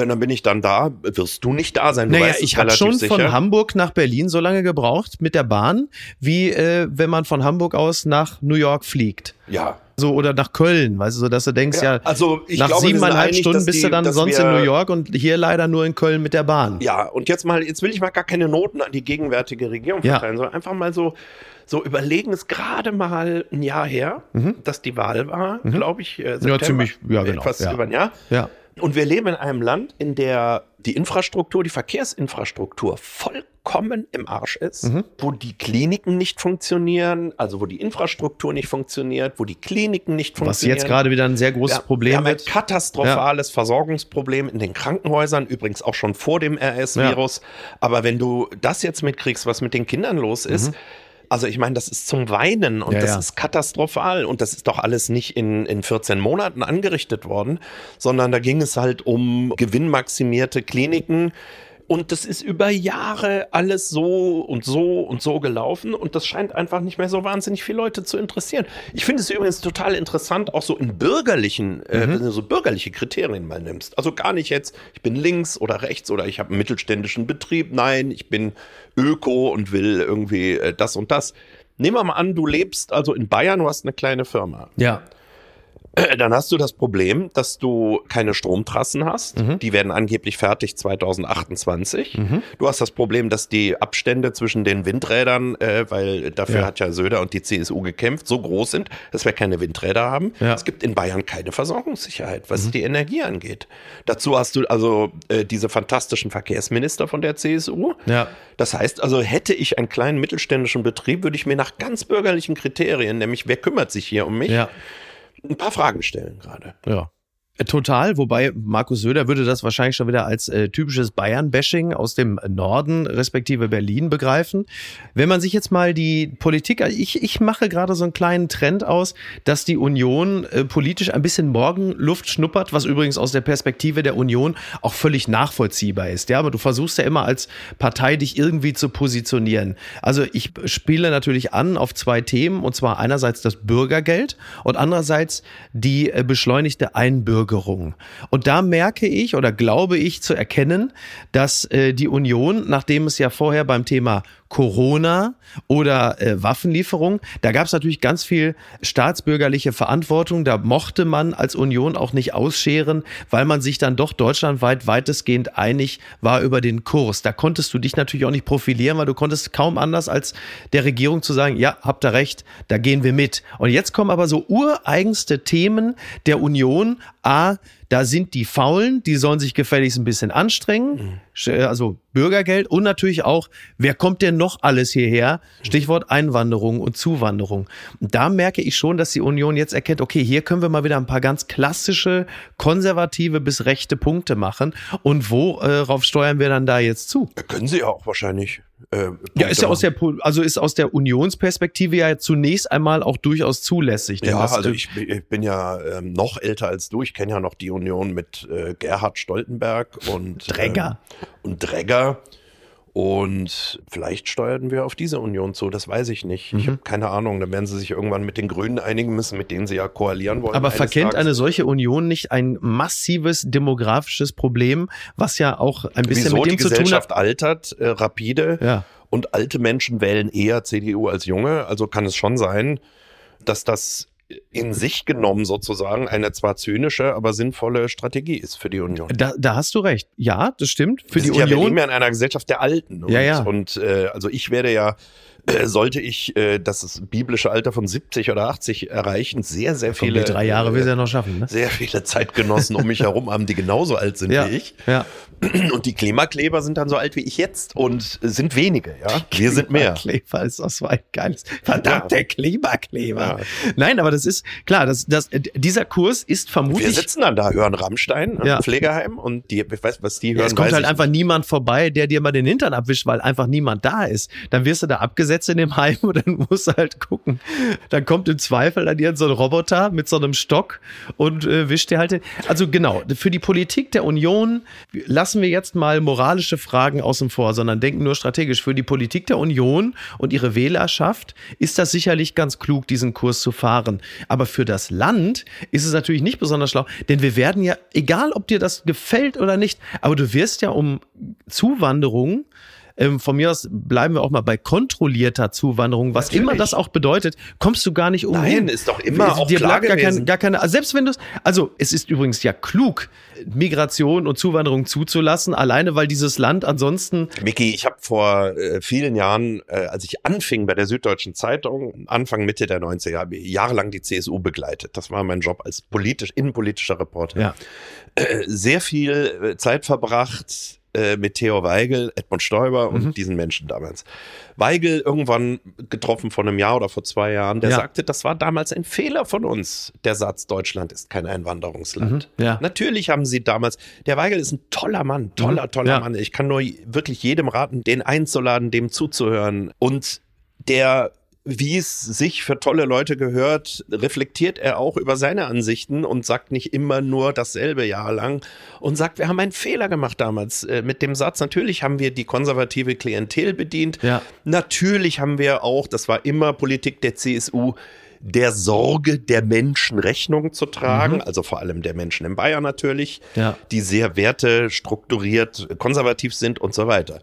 äh, dann bin ich dann da, wirst du nicht da sein. Du Naja, weißt ich habe schon sicher. von Hamburg nach Berlin so lange gebraucht mit der Bahn, wie äh, wenn man von Hamburg aus nach New York fliegt. Ja. So oder nach Köln, weißt du, so dass du denkst, ja, Ja, also ich nach glaube, siebeneinhalb einig, Stunden bist du die- dann dass sonst in New York und hier leider nur in Köln mit der Bahn. Ja, und jetzt mal, jetzt will ich mal gar keine Noten an die gegenwärtige Regierung Ja. verteilen, sondern einfach mal so, so überlegen, es gerade mal ein Jahr her, dass die Wahl war, glaube ich. Äh, September, Mhm. ziemlich, ja, genau, Fast ja. über ein Jahr. Ja. Und wir leben in einem Land, in der die Infrastruktur, die Verkehrsinfrastruktur vollkommen im Arsch ist, Mhm. wo die Kliniken nicht funktionieren, also wo die Infrastruktur nicht funktioniert, wo die Kliniken nicht Was funktionieren. jetzt gerade wieder ein sehr großes Ja, wir Problem haben ein katastrophales Versorgungsproblem in den Krankenhäusern, übrigens auch schon vor dem RS-Virus. Aber wenn du das jetzt mitkriegst, was mit den Kindern los ist, also ich meine, das ist zum Weinen und Mhm. Ja, das ja. ist katastrophal und das ist doch alles nicht in, in 14 Monaten angerichtet worden, sondern da ging es halt um gewinnmaximierte Kliniken. Und das ist über Jahre alles so und so und so gelaufen und das scheint einfach nicht mehr so wahnsinnig viele Leute zu interessieren. Ich finde es übrigens total interessant, auch so in bürgerlichen, äh, wenn du so bürgerliche Kriterien mal nimmst. Also gar nicht jetzt, ich bin links oder rechts oder ich habe einen mittelständischen Betrieb. Nein, ich bin Öko und will irgendwie äh, das und das. Nehmen wir mal an, du lebst also in Bayern, du hast eine kleine Firma. Ja. Äh, Dann hast du das Problem, dass du keine Stromtrassen hast. Mhm. Die werden angeblich fertig 2028. Du hast das Problem, dass die Abstände zwischen den Windrädern, äh, weil dafür Ja. hat ja Söder und die CSU gekämpft, so groß sind, dass wir keine Windräder haben. Ja. Mhm. Es gibt in Bayern keine Versorgungssicherheit, was die Energie angeht. Dazu hast du also äh, diese fantastischen Verkehrsminister von der CSU. Ja. Das heißt also, hätte ich einen kleinen mittelständischen Betrieb, würde ich mir nach ganz bürgerlichen Kriterien, nämlich wer kümmert sich hier um mich, Ja. Ein paar Fragen stellen gerade. Ja. Äh, Total, wobei Markus Söder würde das wahrscheinlich schon wieder als äh, typisches Bayern-Bashing aus dem Norden respektive Berlin begreifen. Wenn man sich jetzt mal die Politik, also ich, ich mache gerade so einen kleinen Trend aus, dass die Union äh, politisch ein bisschen Morgenluft schnuppert, was übrigens aus der Perspektive der Union auch völlig nachvollziehbar ist. Ja, aber du versuchst ja immer als Partei dich irgendwie zu positionieren. Also ich spiele natürlich an auf zwei Themen und zwar einerseits das Bürgergeld und andererseits die äh, beschleunigte Einbürgerung. Und da merke ich oder glaube ich zu erkennen, dass äh, die Union, nachdem es ja vorher beim Thema Corona oder äh, Waffenlieferung. Da gab es natürlich ganz viel staatsbürgerliche Verantwortung. Da mochte man als Union auch nicht ausscheren, weil man sich dann doch deutschlandweit weitestgehend einig war über den Kurs. Da konntest du dich natürlich auch nicht profilieren, weil du konntest kaum anders als der Regierung zu sagen, ja, habt ihr recht, da gehen wir mit. Und jetzt kommen aber so ureigenste Themen der Union. A, da sind die Faulen, die sollen sich gefälligst ein bisschen anstrengen. Mhm. Also Bürgergeld und natürlich auch, wer kommt denn noch alles hierher? Stichwort Einwanderung und Zuwanderung. Und da merke ich schon, dass die Union jetzt erkennt, okay, hier können wir mal wieder ein paar ganz klassische konservative bis rechte Punkte machen. Und worauf äh, steuern wir dann da jetzt zu? Können sie ja auch wahrscheinlich. Äh, ja, ist ja aus der, also ist aus der Unionsperspektive ja zunächst einmal auch durchaus zulässig. Ja, also ich, ich, bin ja ähm, noch älter als du. Ich kenne ja noch die Union mit äh, Gerhard Stoltenberg und Dregger. Ähm, und Dregger. Und vielleicht steuerten wir auf diese Union zu, das weiß ich nicht. Mhm. Ich habe keine Ahnung. Dann werden sie sich irgendwann mit den Grünen einigen müssen, mit denen sie ja koalieren wollen. Aber verkennt Tages. eine solche Union nicht ein massives demografisches Problem, was ja auch ein bisschen Wieso? mit dem die zu Gesellschaft tun hat? altert äh, rapide ja. und alte Menschen wählen eher CDU als junge. Also kann es schon sein, dass das in sich genommen sozusagen eine zwar zynische, aber sinnvolle Strategie ist für die Union. Da, da hast du recht. Ja, das stimmt. Für Wir die Union. Ja, wir leben ja in einer Gesellschaft der Alten. Und, Ja, ja. Und äh, also ich werde ja äh, sollte ich äh, das biblische Alter von 70 oder 80 erreichen, sehr, sehr Komm, viele. die drei Jahre will äh, ja noch schaffen. Ne? Sehr viele Zeitgenossen um mich herum haben, die genauso alt sind Ja, wie ich. ja. Und die Klimakleber sind dann so alt wie ich jetzt und sind wenige, ja. Wir sind mehr. Kleber ist das so ein geiles. Verdammt, der Klimakleber. Ja. Nein, aber das ist klar, das, das, dieser Kurs ist Wir vermutlich. sitzen dann da, hören Rammstein Ja. im Pflegeheim und die, ich weiß, was die hören. Es kommt halt einfach niemand vorbei, der dir mal den Hintern abwischt, weil einfach niemand da ist. Dann wirst du da abgesetzt in dem Heim und dann musst du halt gucken. Dann kommt im Zweifel an dir so ein Roboter mit so einem Stock und äh, wischt dir halt den. Also genau, für die Politik der Union lassen wir jetzt mal moralische Fragen außen vor, sondern denken nur strategisch. Für die Politik der Union und ihre Wählerschaft ist das sicherlich ganz klug, diesen Kurs zu fahren. Aber für das Land ist es natürlich nicht besonders schlau, denn wir werden ja, egal ob dir das gefällt oder nicht, aber du wirst ja um Zuwanderung ähm, von mir aus bleiben wir auch mal bei kontrollierter Zuwanderung, was Natürlich. immer das auch bedeutet, kommst du gar nicht umhin. Nein, ist doch immer auch Dir klar bleibt gar, kein, gewesen. gar keine, also selbst wenn du also es ist übrigens ja klug, Migration und Zuwanderung zuzulassen, alleine weil dieses Land ansonsten Micky, ich habe vor äh, vielen Jahren, äh, als ich anfing bei der Süddeutschen Zeitung, Anfang Mitte der 90er, habe ich jahrelang die CSU begleitet. Das war mein Job als politisch, innenpolitischer Reporter. Ja. Äh, sehr viel äh, Zeit verbracht äh, mit Theo Weigel, Edmund Stoiber und Mhm. diesen Menschen damals. Weigel irgendwann getroffen vor einem Jahr oder vor zwei Jahren, der Ja. sagte, das war damals ein Fehler von uns, der Satz, Deutschland ist kein Einwanderungsland. Mhm, ja. Natürlich haben sie damals, der Weigel ist ein toller Mann, toller, Mhm, toller ja. Mann. Ich kann nur wirklich jedem raten, den einzuladen, dem zuzuhören. Und der, wie es sich für tolle Leute gehört, reflektiert er auch über seine Ansichten und sagt nicht immer nur dasselbe Jahr lang und sagt, wir haben einen Fehler gemacht damals äh, mit dem Satz. Natürlich haben wir die konservative Klientel bedient. Ja. Natürlich haben wir auch, das war immer Politik der CSU, der Sorge der Menschen Rechnung zu tragen, also vor allem der Menschen in Bayern natürlich, Ja. die sehr werte strukturiert konservativ sind und so weiter.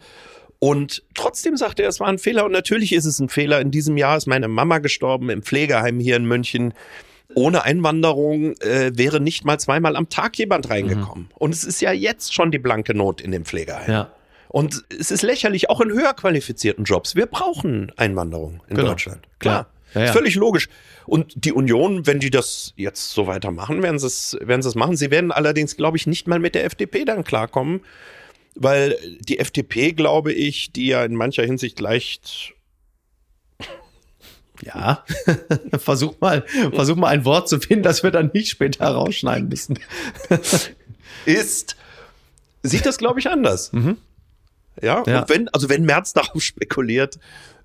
Und trotzdem sagte er, es war ein Fehler. Und natürlich ist es ein Fehler. In diesem Jahr ist meine Mama gestorben im Pflegeheim hier in München. Ohne Einwanderung äh, wäre nicht mal zweimal am Tag jemand reingekommen. Und es ist ja jetzt schon die blanke Not in dem Pflegeheim. ja. Und es ist lächerlich, auch in höher qualifizierten Jobs. Wir brauchen Einwanderung in Genau. Deutschland. Klar. Ja, ja. Ist völlig logisch. Und die Union, wenn die das jetzt so weitermachen, werden sie es, werden sie es machen. Sie werden allerdings, glaube ich, nicht mal mit der FDP dann klarkommen, weil die FDP, glaube ich, die ja in mancher Hinsicht leicht Ja, versuch mal, versuch mal ein Wort zu finden, das wir dann nicht später rausschneiden müssen. ist, sieht das, glaube ich, anders. Ja, Ja. und wenn, also wenn Merz darauf spekuliert,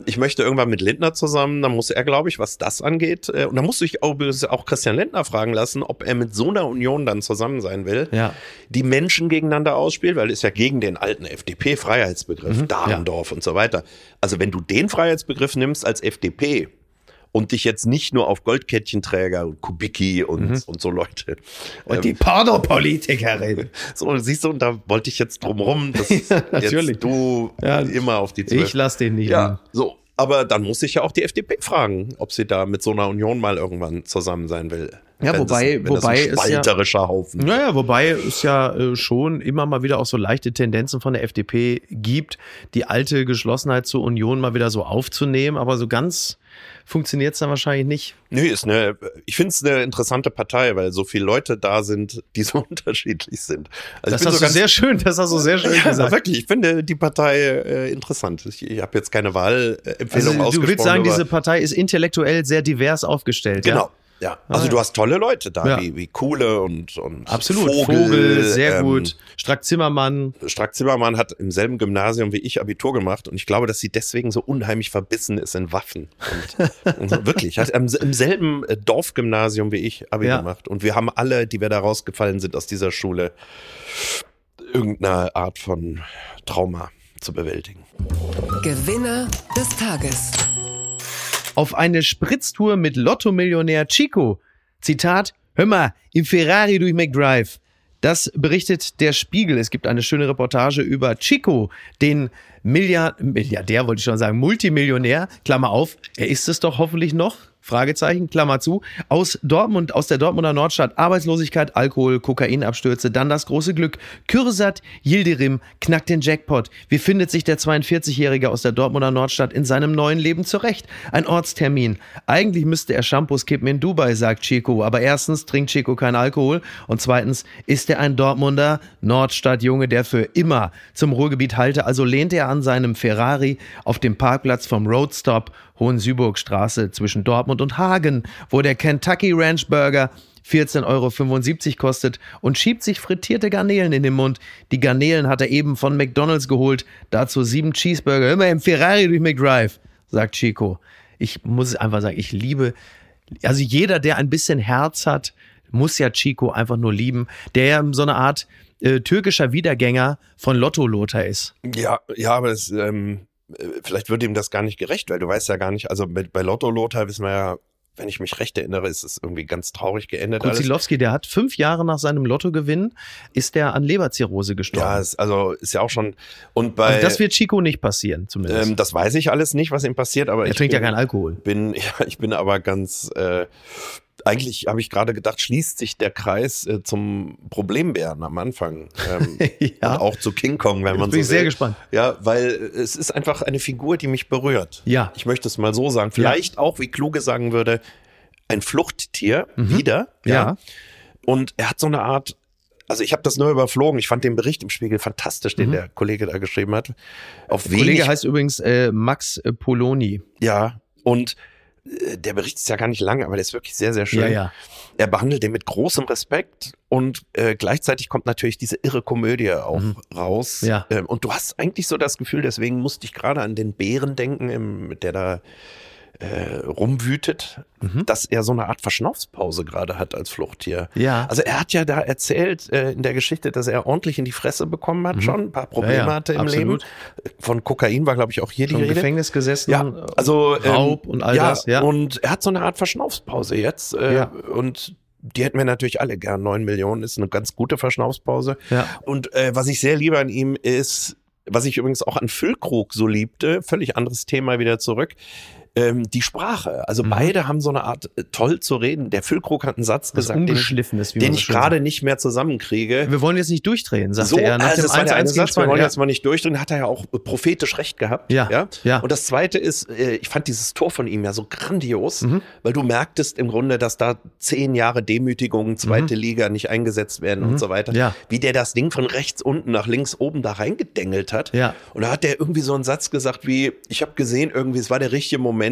ich möchte irgendwann mit Lindner zusammen, dann muss er, glaube ich, was das angeht, äh, und da musst du dich auch, auch Christian Lindner fragen lassen, ob er mit so einer Union dann zusammen sein will, Ja. die Menschen gegeneinander ausspielt, weil es ja gegen den alten FDP-Freiheitsbegriff, Dahrendorf und so weiter. Also wenn du den Freiheitsbegriff nimmst als FDP und dich jetzt nicht nur auf Goldkettchenträger und Kubicki und, und so Leute. Und ähm, die Pornopolitikerin. so, siehst du, und da wollte ich jetzt drum rum, dass Ja, natürlich. du Ja, immer auf die Ich Zwölf. lass den nicht. Ja, so. Aber dann muss ich ja auch die FDP fragen, ob sie da mit so einer Union mal irgendwann zusammen sein will. Ja, Wenn wobei- das, wobei das es ein ja- spalterischer Haufen. Naja, wobei es ja äh, schon immer mal wieder auch so leichte Tendenzen von der FDP gibt, die alte Geschlossenheit zur Union mal wieder so aufzunehmen, aber so ganz funktioniert es dann wahrscheinlich nicht. Nö, ist eine, ich finde es eine interessante Partei, weil so viele Leute da sind, die so unterschiedlich sind. Also Das hast so du sehr schön, das hast du sehr schön ja, gesagt. wirklich, ich finde die Partei äh, interessant. Ich, ich habe jetzt keine Wahlempfehlung Also, du ausgesprochen. willst sagen, diese Partei ist intellektuell sehr divers aufgestellt. Genau. Ja? Ja, also ja. du hast tolle Leute da, Ja. wie, wie Kuhle und, und Absolut. Vogel, Vogel, sehr ähm, gut. Strack Zimmermann. Strack Zimmermann hat im selben Gymnasium wie ich Abitur gemacht und ich glaube, dass sie deswegen so unheimlich verbissen ist in Waffen. Und, und so, wirklich, hat im, im selben äh, Dorfgymnasium wie ich Abi Ja. gemacht und wir haben alle, die wir da rausgefallen sind aus dieser Schule, irgendeine Art von Trauma zu bewältigen. Gewinner des Tages. Auf eine Spritztour mit Lotto-Millionär Chico. Zitat, hör mal, im Ferrari durch McDrive. Das berichtet der Spiegel. Es gibt eine schöne Reportage über Chico, den Milliard, Milliardär, wollte ich schon sagen, Multimillionär, Klammer auf, er ist es doch hoffentlich noch, Fragezeichen, Klammer zu, aus Dortmund, aus der Dortmunder Nordstadt, Arbeitslosigkeit, Alkohol, Kokainabstürze, dann das große Glück. Kürsat Yildirim knackt den Jackpot. Wie findet sich der 42-Jährige aus der Dortmunder Nordstadt in seinem neuen Leben zurecht? Ein Ortstermin. Eigentlich müsste er Shampoos kippen in Dubai, sagt Chico. Aber erstens trinkt Chico kein Alkohol und zweitens ist er ein Dortmunder Nordstadtjunge, der für immer zum Ruhrgebiet halte. Also lehnt er an seinem Ferrari auf dem Parkplatz vom Roadstop Hohensüburgstraße zwischen Dortmund und Hagen, wo der Kentucky Ranch Burger 14,75 Euro kostet und schiebt sich frittierte Garnelen in den Mund. Die Garnelen hat er eben von McDonalds geholt. Dazu sieben Cheeseburger. Immer im Ferrari durch McDrive, sagt Chico. Ich muss einfach sagen, ich liebe, also jeder, der ein bisschen Herz hat, muss ja Chico einfach nur lieben, der ja so eine Art äh, türkischer Wiedergänger von Lotto Lothar ist. Ja, ja, aber es, ähm, äh, vielleicht wird ihm das gar nicht gerecht, weil du weißt ja gar nicht, also bei, bei Lotto Lothar wissen wir ja, wenn ich mich recht erinnere, ist es irgendwie ganz traurig geendet. Kuzilowski, der hat fünf Jahre nach seinem Lottogewinn, ist der an Leberzirrhose gestorben. Ja, ist, also ist ja auch schon. Und bei also das wird Chico nicht passieren, zumindest. ähm, das weiß ich alles nicht, was ihm passiert, aber er ich trinkt ja bin, keinen Alkohol. bin, ja, ich bin aber ganz. Äh, eigentlich habe ich gerade gedacht, schließt sich der Kreis äh, zum Problembären am Anfang ähm, Ja. und auch zu King Kong, wenn Jetzt man bin so ich sehr will. gespannt. Ja, weil es ist einfach eine Figur, die mich berührt. Ja. Ich möchte es mal so sagen. Vielleicht auch, wie Kluge sagen würde, ein Fluchttier wieder. Mhm. Ja. Und er hat so eine Art, also ich habe das nur überflogen. Ich fand den Bericht im Spiegel fantastisch, den der Kollege da geschrieben hat. Auf Der Mhm. Kollege wenig, heißt übrigens äh, Max äh, Poloni. ja. Und äh, der Bericht ist ja gar nicht lang, aber der ist wirklich sehr, sehr schön. Ja, ja. Er behandelt den mit großem Respekt und äh, gleichzeitig kommt natürlich diese irre Komödie auch raus. Ja. Ähm, und du hast eigentlich so das Gefühl, deswegen musste ich gerade an den Bären denken, im, der da äh, rumwütet, Mhm. dass er so eine Art Verschnaufspause gerade hat als Fluchttier. Ja. Also er hat ja da erzählt äh, in der Geschichte, dass er ordentlich in die Fresse bekommen hat schon, ein paar Probleme Mhm. Ja, ja, hatte im absolut. Leben. Von Kokain war, glaube ich, auch hier Schon die im Rede. Gefängnis gesessen. Ja, also ähm, Raub und all ja, das. Ja. Und er hat so eine Art Verschnaufspause jetzt. Äh, Ja. Und die hätten wir natürlich alle gern. Neun Millionen ist eine ganz gute Verschnaufspause. Ja. Und äh, was ich sehr liebe an ihm ist, was ich übrigens auch an Füllkrug so liebte, völlig anderes Thema wieder zurück. Ähm, die Sprache. Also Mhm. beide haben so eine Art äh, toll zu reden. Der Füllkrug hat einen Satz Was gesagt, den ich, den ich gerade nicht mehr zusammenkriege. Wir wollen jetzt nicht durchdrehen, sagte So, er nach also dem das war der eine 1-1 gegen Satz, wir wollen Spanien. jetzt mal nicht durchdrehen, hat er ja auch prophetisch recht gehabt. Ja, ja. ja. Und das zweite ist, äh, ich fand dieses Tor von ihm ja so grandios, Mhm. weil du merktest im Grunde, dass da zehn Jahre Demütigung, zweite Liga nicht eingesetzt werden und so weiter. Mhm. Ja. Wie der das Ding von rechts unten nach links oben da reingedengelt hat. Ja. Und da hat der irgendwie so einen Satz gesagt wie, ich habe gesehen, irgendwie, es war der richtige Moment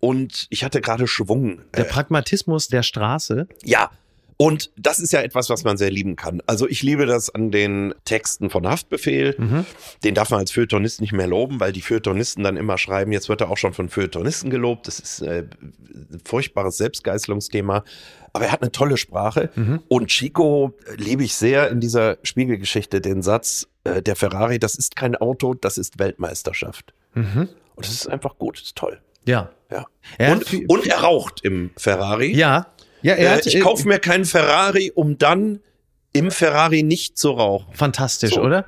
und ich hatte gerade Schwung. Der Pragmatismus der Straße. Ja. Und das ist ja etwas, was man sehr lieben kann. Also ich liebe das an den Texten von Haftbefehl. Den darf man als Feuilletonist nicht mehr loben, weil die Feuilletonisten dann immer schreiben, jetzt wird er auch schon von Feuilletonisten gelobt. Das ist äh, ein furchtbares Selbstgeißelungsthema. Aber er hat eine tolle Sprache. Und Chico äh, liebe ich sehr in dieser Spiegelgeschichte den Satz, äh, der Ferrari, das ist kein Auto, das ist Weltmeisterschaft. Und das ist einfach gut, das ist toll. Ja. Ja. Er und, viel- und er raucht im Ferrari. Ja. Ja, er Äh, hat, ich äh, kaufe mir keinen Ferrari, um dann im Ferrari nicht zu rauchen. fantastisch, So. oder?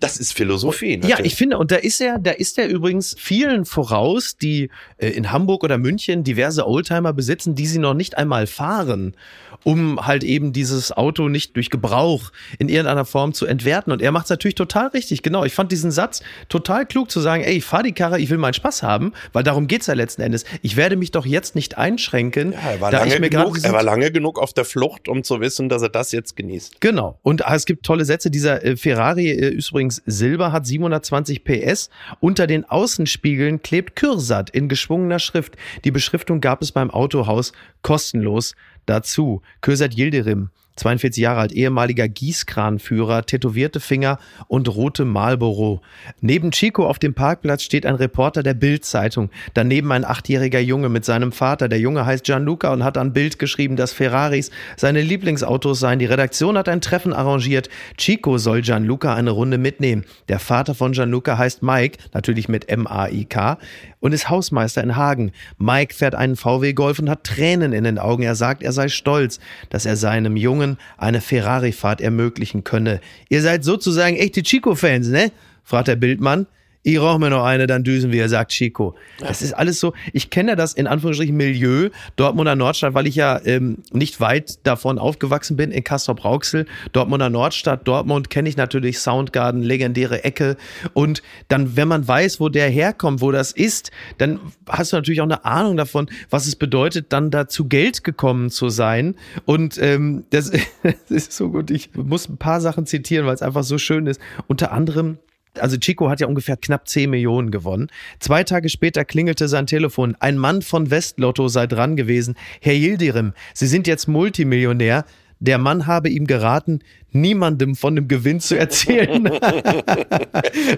Das ist Philosophie. Ja, natürlich. ich finde, und da ist er, da ist er übrigens vielen voraus, die äh, in Hamburg oder München diverse Oldtimer besitzen, die sie noch nicht einmal fahren, um halt eben dieses Auto nicht durch Gebrauch in irgendeiner Form zu entwerten. Und er macht es natürlich total richtig. Genau, ich fand diesen Satz total klug zu sagen, ey, ich fahr die Karre, ich will meinen Spaß haben, weil darum geht's ja letzten Endes. Ich werde mich doch jetzt nicht einschränken, Ja, er, war da ich lange mir gerade genug, er war lange genug auf der Flucht, um zu wissen, dass er das jetzt genießt. Genau. Und ah, es gibt tolle Sätze. Dieser äh, Ferrari äh, ist übrigens Silber, hat 720 PS. Unter den Außenspiegeln klebt Kürsat in geschwungener Schrift. Die Beschriftung gab es beim Autohaus kostenlos dazu. Kürsat Yildirim. 42 Jahre alt, ehemaliger Gießkranführer, tätowierte Finger und rote Marlboro. Neben Chico auf dem Parkplatz steht ein Reporter der Bild-Zeitung. Daneben ein achtjähriger Junge mit seinem Vater. Der Junge heißt Gianluca und hat an Bild geschrieben, dass Ferraris seine Lieblingsautos seien. Die Redaktion hat ein Treffen arrangiert. Chico soll Gianluca eine Runde mitnehmen. Der Vater von Gianluca heißt Mike, natürlich mit M-A-I-K, und ist Hausmeister in Hagen. Mike fährt einen VW Golf und hat Tränen in den Augen. Er sagt, er sei stolz, dass er seinem Jungen eine Ferrari-Fahrt ermöglichen könne. Ihr seid sozusagen echte Chico-Fans, ne? fragt der Bildmann. Ich rauche mir noch eine, dann düsen wir, sagt Chico. Das ist alles so, ich kenne das in Anführungsstrichen Milieu, Dortmunder Nordstadt, weil ich ja ähm, nicht weit davon aufgewachsen bin, in Castrop-Rauxel. Dortmunder Nordstadt, Dortmund kenne ich natürlich, Soundgarden, legendäre Ecke. Und dann, wenn man weiß, wo der herkommt, wo das ist, dann hast du natürlich auch eine Ahnung davon, was es bedeutet, dann da zu Geld gekommen zu sein. Und ähm, das, das ist so gut. Ich muss ein paar Sachen zitieren, weil es einfach so schön ist. Unter anderem also Chico hat ja ungefähr knapp 10 Millionen gewonnen. Zwei Tage später klingelte sein Telefon. Ein Mann von Westlotto sei dran gewesen. Herr Yildirim, Sie sind jetzt Multimillionär. Der Mann habe ihm geraten, niemandem von dem Gewinn zu erzählen.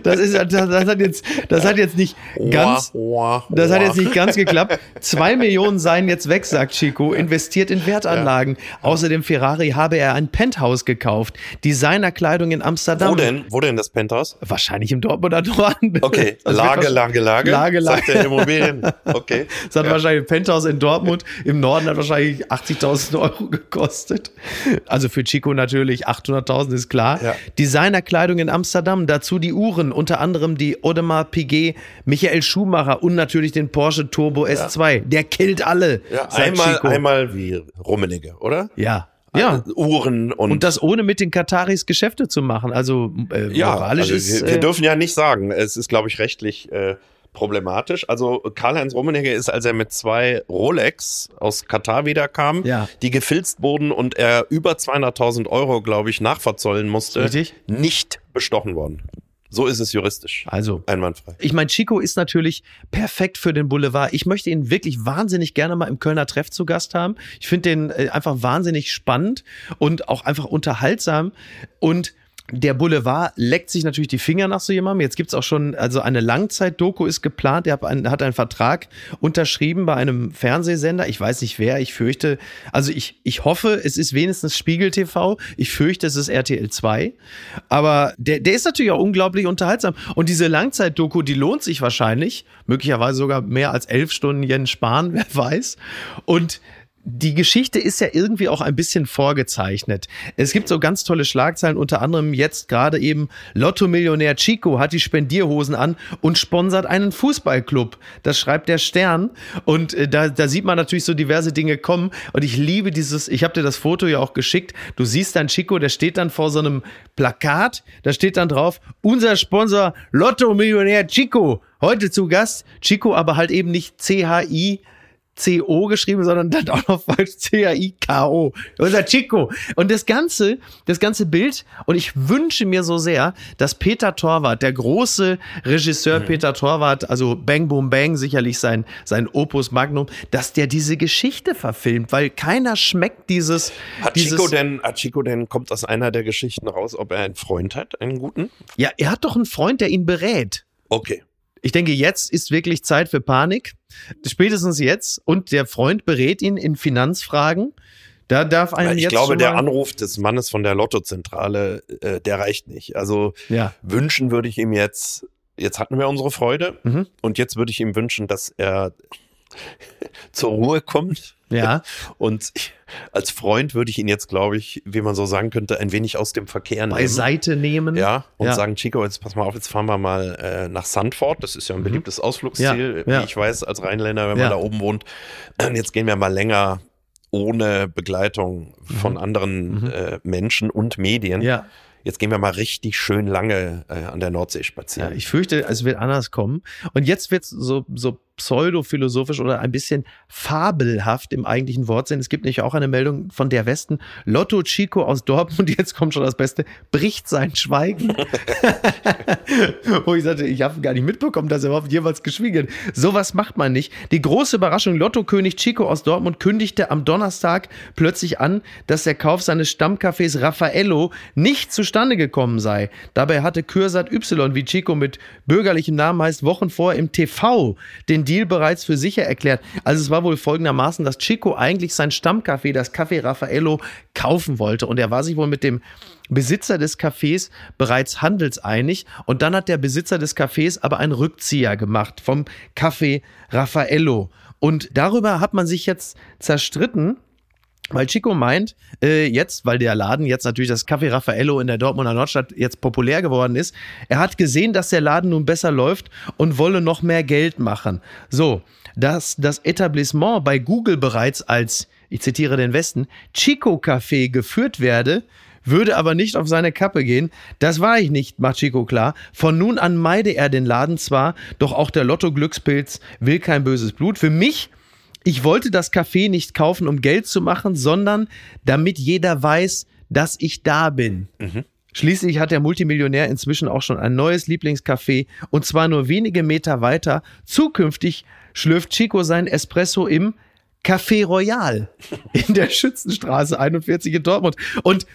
das ist, das, das hat jetzt, das hat jetzt nicht ganz, das hat jetzt nicht ganz geklappt. Zwei Millionen seien jetzt weg, sagt Chico, investiert in Wertanlagen. Außerdem Ferrari habe er ein Penthouse gekauft. Designerkleidung in Amsterdam. Wo denn? Wo denn das Penthouse? Wahrscheinlich im Dortmunder Norden. Okay, Lage, wahrscheinlich- Lage, Lage. Lage, Sagt Lage. der Immobilien. Okay. Das hat wahrscheinlich ein Penthouse in Dortmund. Im Norden hat wahrscheinlich 80.000 Euro gekostet. Also für Chico natürlich 800.000 ist klar. Ja. Designerkleidung in Amsterdam, dazu die Uhren, unter anderem die Audemars Piguet, Michael Schumacher und natürlich den Porsche Turbo S2. Der killt alle. Ja, einmal, Chico. einmal wie Rummenigge, oder? Ja. Ja. Äh, Uhren und, Und das ohne mit den Kataris Geschäfte zu machen. Also äh, ja, moralisch also ist. wir, wir äh, dürfen ja nicht sagen, es ist, glaube ich, rechtlich äh, problematisch. Also Karl-Heinz Rummenigge ist, als er mit zwei Rolex aus Katar wiederkam, Ja. die gefilzt wurden und er über 200.000 Euro, glaube ich, nachverzollen musste, Richtig. nicht bestochen worden. So ist es juristisch. also Einwandfrei. Ich meine, Chico ist natürlich perfekt für den Boulevard. Ich möchte ihn wirklich wahnsinnig gerne mal im Kölner Treff zu Gast haben. Ich finde den äh, einfach wahnsinnig spannend und auch einfach unterhaltsam. Und der Boulevard leckt sich natürlich die Finger nach so jemandem. Jetzt gibt's auch schon, also eine Langzeit-Doku ist geplant. Er hat einen, hat einen Vertrag unterschrieben bei einem Fernsehsender. Ich weiß nicht wer. Ich fürchte, also ich, ich hoffe, es ist wenigstens Spiegel TV. Ich fürchte, es ist RTL 2. Aber der, der ist natürlich auch unglaublich unterhaltsam. Und diese Langzeit-Doku, die lohnt sich wahrscheinlich. Möglicherweise sogar mehr als elf Stunden Jens Spahn, wer weiß. Und die Geschichte ist ja irgendwie auch ein bisschen vorgezeichnet. Es gibt so ganz tolle Schlagzeilen, unter anderem jetzt gerade eben Lotto-Millionär Chico hat die Spendierhosen an und sponsert einen Fußballclub. Das schreibt der Stern. Und äh, da, da sieht man natürlich so diverse Dinge kommen. Und ich liebe dieses, ich habe dir das Foto ja auch geschickt. Du siehst dann Chico, der steht dann vor so einem Plakat, da steht dann drauf, unser Sponsor Lotto-Millionär Chico. Heute zu Gast. Chico aber halt eben nicht C-H-I. C-O geschrieben, sondern dann auch noch falsch C-A-I-K-O. Unser Chico. Und das ganze, das ganze Bild, und ich wünsche mir so sehr, dass Peter Torwart, der große Regisseur Peter Torwart, also Bang Boom Bang, sicherlich sein, sein Opus Magnum, dass der diese Geschichte verfilmt, weil keiner schmeckt dieses, Hat dieses, Chico denn, hat Chico denn, kommt aus einer der Geschichten raus, ob er einen Freund hat, einen guten? ja, er hat doch einen Freund, der ihn berät. Okay. Ich denke, jetzt ist wirklich Zeit für Panik. Spätestens jetzt. Und der Freund berät ihn in Finanzfragen. Da darf einem ich jetzt glaube, der Anruf des Mannes von der Lottozentrale, äh, der reicht nicht. Also Ja. wünschen würde ich ihm jetzt jetzt hatten wir unsere Freude Mhm. und jetzt würde ich ihm wünschen, dass er zur Ruhe kommt. Ja. Und ich, als Freund würde ich ihn jetzt, glaube ich, wie man so sagen könnte, ein wenig aus dem Verkehr nehmen. Beiseite nehmen. Ja, und Ja. sagen, Chico, jetzt pass mal auf, jetzt fahren wir mal äh, nach Sandford. Das ist ja ein beliebtes Ausflugsziel, Mhm. Ja, ja. wie ich weiß, als Rheinländer, wenn Ja. man da oben wohnt. Und jetzt gehen wir mal länger ohne Begleitung von anderen äh, Menschen und Medien. Mhm. Ja. Jetzt gehen wir mal richtig schön lange äh, an der Nordsee Ja, spazieren. ich fürchte, es wird anders kommen. Und jetzt wird es so, so pseudophilosophisch oder ein bisschen fabelhaft im eigentlichen Wortsinn. Es gibt nämlich auch eine Meldung von der Westen. Lotto Chico aus Dortmund, jetzt kommt schon das Beste, bricht sein Schweigen. Wo ich sagte, ich habe gar nicht mitbekommen, dass er überhaupt jemals geschwiegen hat. Sowas macht man nicht. Die große Überraschung, Lotto-König Chico aus Dortmund kündigte am Donnerstag plötzlich an, dass der Kauf seines Stammcafés Raffaello nicht zustande gekommen sei. Dabei hatte Kürsat Y, wie Chico mit bürgerlichem Namen heißt, Wochen vorher im TV den Deal bereits für sicher erklärt. Also es war wohl folgendermaßen, dass Chico eigentlich sein Stammcafé, das Café Raffaello, kaufen wollte. Und er war sich wohl mit dem Besitzer des Cafés bereits handelseinig. Und dann hat der Besitzer des Cafés aber einen Rückzieher gemacht vom Café Raffaello. Und darüber hat man sich jetzt zerstritten. Weil Chico meint, äh, jetzt, weil der Laden jetzt natürlich das Café Raffaello in der Dortmunder Nordstadt jetzt populär geworden ist, er hat gesehen, dass der Laden nun besser läuft und wolle noch mehr Geld machen. So, dass das Etablissement bei Google bereits als, ich zitiere den Westen, Chico Café geführt werde, würde aber nicht auf seine Kappe gehen. Das war ich nicht, macht Chico klar. Von nun an meide er den Laden zwar, doch auch der Lotto-Glückspilz will kein böses Blut. Für mich ich wollte das Café nicht kaufen, um Geld zu machen, sondern damit jeder weiß, dass ich da bin. Schließlich hat der Multimillionär inzwischen auch schon ein neues Lieblingscafé und zwar nur wenige Meter weiter. Zukünftig schlürft Chico sein Espresso im Café Royal in der Schützenstraße 41 in Dortmund. Und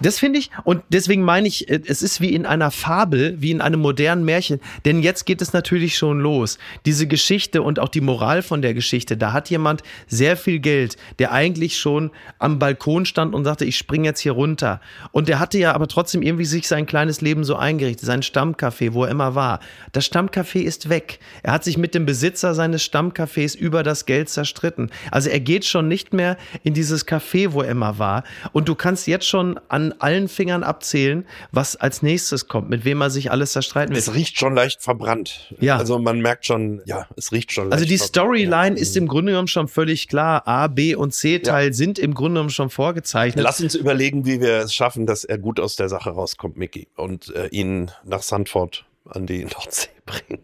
das finde ich, und deswegen meine ich, äh, es ist wie in einer Fabel, wie in einem modernen Märchen. Denn jetzt geht es natürlich schon los. Diese Geschichte und auch die Moral von der Geschichte. Da hat jemand sehr viel Geld, der eigentlich schon am Balkon stand und sagte, ich springe jetzt hier runter. Und der hatte ja aber trotzdem irgendwie sich sein kleines Leben so eingerichtet, sein Stammcafé, wo er immer war. Das Stammcafé ist weg. Er hat sich mit dem Besitzer seines Stammcafés über das Geld zerstritten. Also er geht schon nicht mehr in dieses Café, wo er immer war. Und du kannst jetzt schon an allen Fingern abzählen, was als nächstes kommt, mit wem er sich alles zerstreiten wird. Es riecht schon leicht verbrannt. Ja. Also man merkt schon, ja, es riecht schon Also leicht die verbrannt. Storyline ist im Grunde genommen schon völlig klar. A, B und C Teil sind im Grunde genommen schon vorgezeichnet. Lass uns überlegen, wie wir es schaffen, dass er gut aus der Sache rauskommt, Mickey, und äh, ihn nach Sandford an die Nordsee bringen.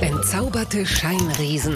Entzauberte Scheinriesen.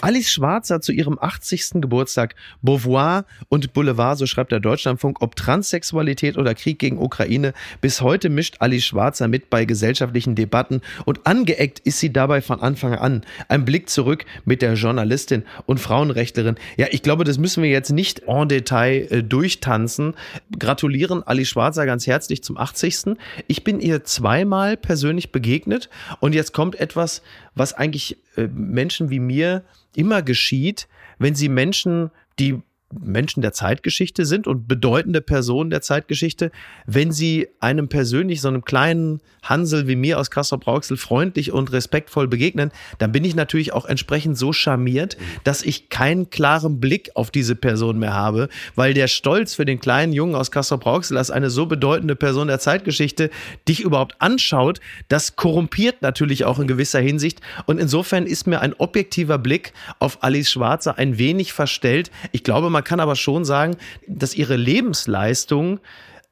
Alice Schwarzer zu ihrem 80. Geburtstag Beauvoir und Boulevard, so schreibt der Deutschlandfunk, ob Transsexualität oder Krieg gegen Ukraine. Bis heute mischt Alice Schwarzer mit bei gesellschaftlichen Debatten und angeeckt ist sie dabei von Anfang an. Ein Blick zurück mit der Journalistin und Frauenrechtlerin. Ja, ich glaube, das müssen wir jetzt nicht en Detail äh, durchtanzen. Gratulieren Alice Schwarzer ganz herzlich zum 80. Ich bin ihr zweimal persönlich begegnet und jetzt kommt etwas, was eigentlich äh, Menschen wie mir immer geschieht, wenn sie Menschen, die Menschen der Zeitgeschichte sind und bedeutende Personen der Zeitgeschichte, wenn sie einem persönlich, so einem kleinen Hansel wie mir aus Kassel-Brauxel freundlich und respektvoll begegnen, dann bin ich natürlich auch entsprechend so charmiert, dass ich keinen klaren Blick auf diese Person mehr habe, weil der Stolz für den kleinen Jungen aus Kassel-Brauxel als eine so bedeutende Person der Zeitgeschichte dich überhaupt anschaut, das korrumpiert natürlich auch in gewisser Hinsicht und insofern ist mir ein objektiver Blick auf Alice Schwarzer ein wenig verstellt. Ich glaube, man kann aber schon sagen, dass ihre Lebensleistung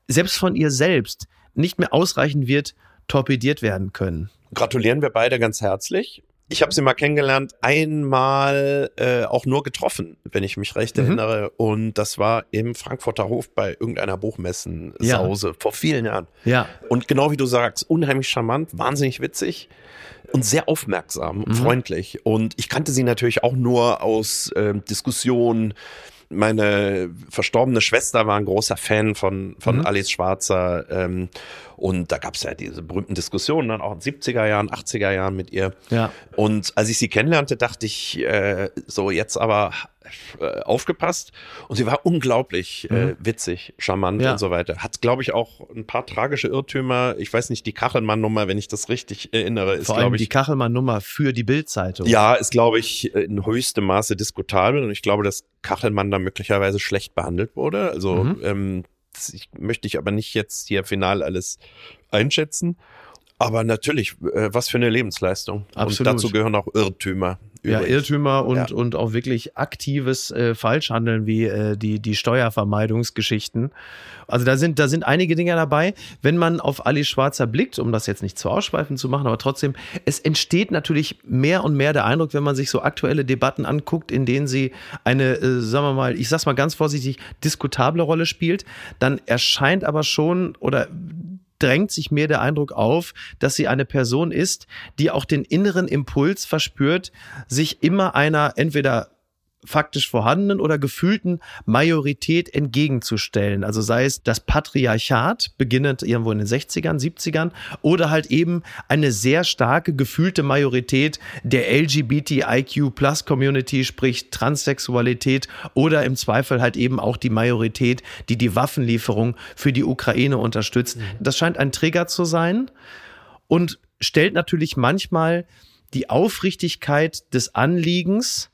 selbst von ihr selbst nicht mehr ausreichend wird torpediert werden können. Gratulieren wir beide ganz herzlich. Ich habe sie mal kennengelernt, einmal äh, auch nur getroffen, wenn ich mich recht Mhm. erinnere. Und das war im Frankfurter Hof bei irgendeiner Buchmessen-Sause vor vielen Jahren. Ja. Und genau wie du sagst, unheimlich charmant, wahnsinnig witzig und sehr aufmerksam und freundlich. Und ich kannte sie natürlich auch nur aus ähm, Diskussionen. Meine verstorbene Schwester war ein großer Fan von, von Alice Schwarzer. Ähm, und da gab es ja diese berühmten Diskussionen dann auch in 70er Jahren, 80er Jahren mit ihr. Ja. Und als ich sie kennenlernte, dachte ich, äh, so jetzt aber aufgepasst und sie war unglaublich äh, witzig, charmant Ja. und so weiter. Hat, glaube ich, auch ein paar tragische Irrtümer. Ich weiß nicht, die Kachelmann-Nummer, wenn ich das richtig erinnere, ist, glaube die ich, Kachelmann-Nummer für die Bildzeitung. ja, ist, glaube ich, in höchstem Maße diskutabel und ich glaube, dass Kachelmann da möglicherweise schlecht behandelt wurde. Also Mhm. ähm, das ich, möchte ich aber nicht jetzt hier final alles einschätzen. Aber natürlich, äh, was für eine Lebensleistung. Absolut. Und dazu gehören auch Irrtümer. Ja. Irrtümer und, Ja. und auch wirklich aktives äh, Falschhandeln wie äh, die, die Steuervermeidungsgeschichten. Also da sind, da sind einige Dinge dabei. Wenn man auf Ali Schwarzer blickt, um das jetzt nicht zu ausschweifend zu machen, aber trotzdem, es entsteht natürlich mehr und mehr der Eindruck, wenn man sich so aktuelle Debatten anguckt, in denen sie eine, äh, sagen wir mal, ich sag's mal ganz vorsichtig, diskutable Rolle spielt, dann erscheint aber schon oder drängt sich mir der Eindruck auf, dass sie eine Person ist, die auch den inneren Impuls verspürt, sich immer einer entweder faktisch vorhandenen oder gefühlten Majorität entgegenzustellen. Also sei es das Patriarchat, beginnend irgendwo in den 60ern, 70ern, oder halt eben eine sehr starke gefühlte Majorität der LGBTIQ-Plus-Community, sprich Transsexualität oder im Zweifel halt eben auch die Majorität, die die Waffenlieferung für die Ukraine unterstützt. Das scheint ein Trigger zu sein und stellt natürlich manchmal die Aufrichtigkeit des Anliegens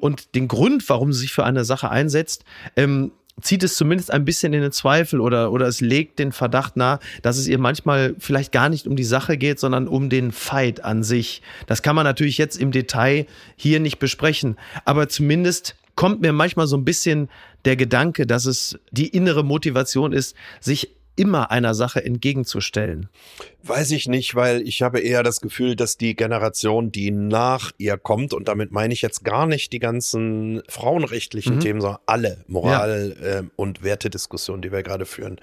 und den Grund, warum sie sich für eine Sache einsetzt, ähm, zieht es zumindest ein bisschen in den Zweifel oder, oder es legt den Verdacht nahe, dass es ihr manchmal vielleicht gar nicht um die Sache geht, sondern um den Fight an sich. Das kann man natürlich jetzt im Detail hier nicht besprechen, aber zumindest kommt mir manchmal so ein bisschen der Gedanke, dass es die innere Motivation ist, sich immer einer Sache entgegenzustellen. Weiß ich nicht, weil ich habe eher das Gefühl, dass die Generation, die nach ihr kommt, und damit meine ich jetzt gar nicht die ganzen frauenrechtlichen Mhm. Themen, sondern alle Moral- ähm, und Wertediskussionen, die wir gerade führen,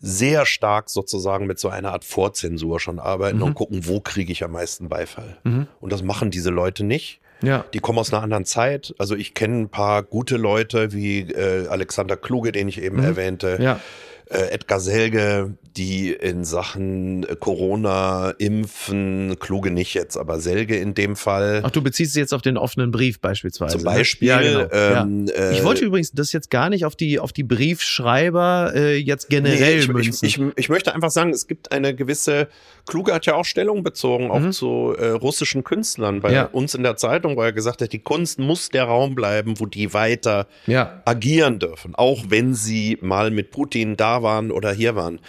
sehr stark sozusagen mit so einer Art Vorzensur schon arbeiten Mhm. und gucken, wo kriege ich am meisten Beifall. Und das machen diese Leute nicht. Ja. Die kommen aus einer anderen Zeit. Also ich kenne ein paar gute Leute wie äh, Alexander Kluge, den ich eben erwähnte Mhm. Ja. Äh, Edgar Selge, die in Sachen äh, Corona, Impfen, Kluge nicht jetzt, aber Selge in dem Fall. Ach, du beziehst dich jetzt auf den offenen Brief beispielsweise. Zum ne? Beispiel, Ja, genau. ähm, ja. äh, Ich wollte übrigens das jetzt gar nicht auf die, auf die Briefschreiber äh, jetzt generell Nee, ich, münzen. ich, ich, ich möchte einfach sagen, es gibt eine gewisse, Kluge hat ja auch Stellung bezogen, auch Mhm. zu äh, russischen Künstlern. Bei Ja. uns in der Zeitung, wo er gesagt hat, die Kunst muss der Raum bleiben, wo die weiter agieren dürfen, auch wenn sie mal mit Putin da waren oder hier waren.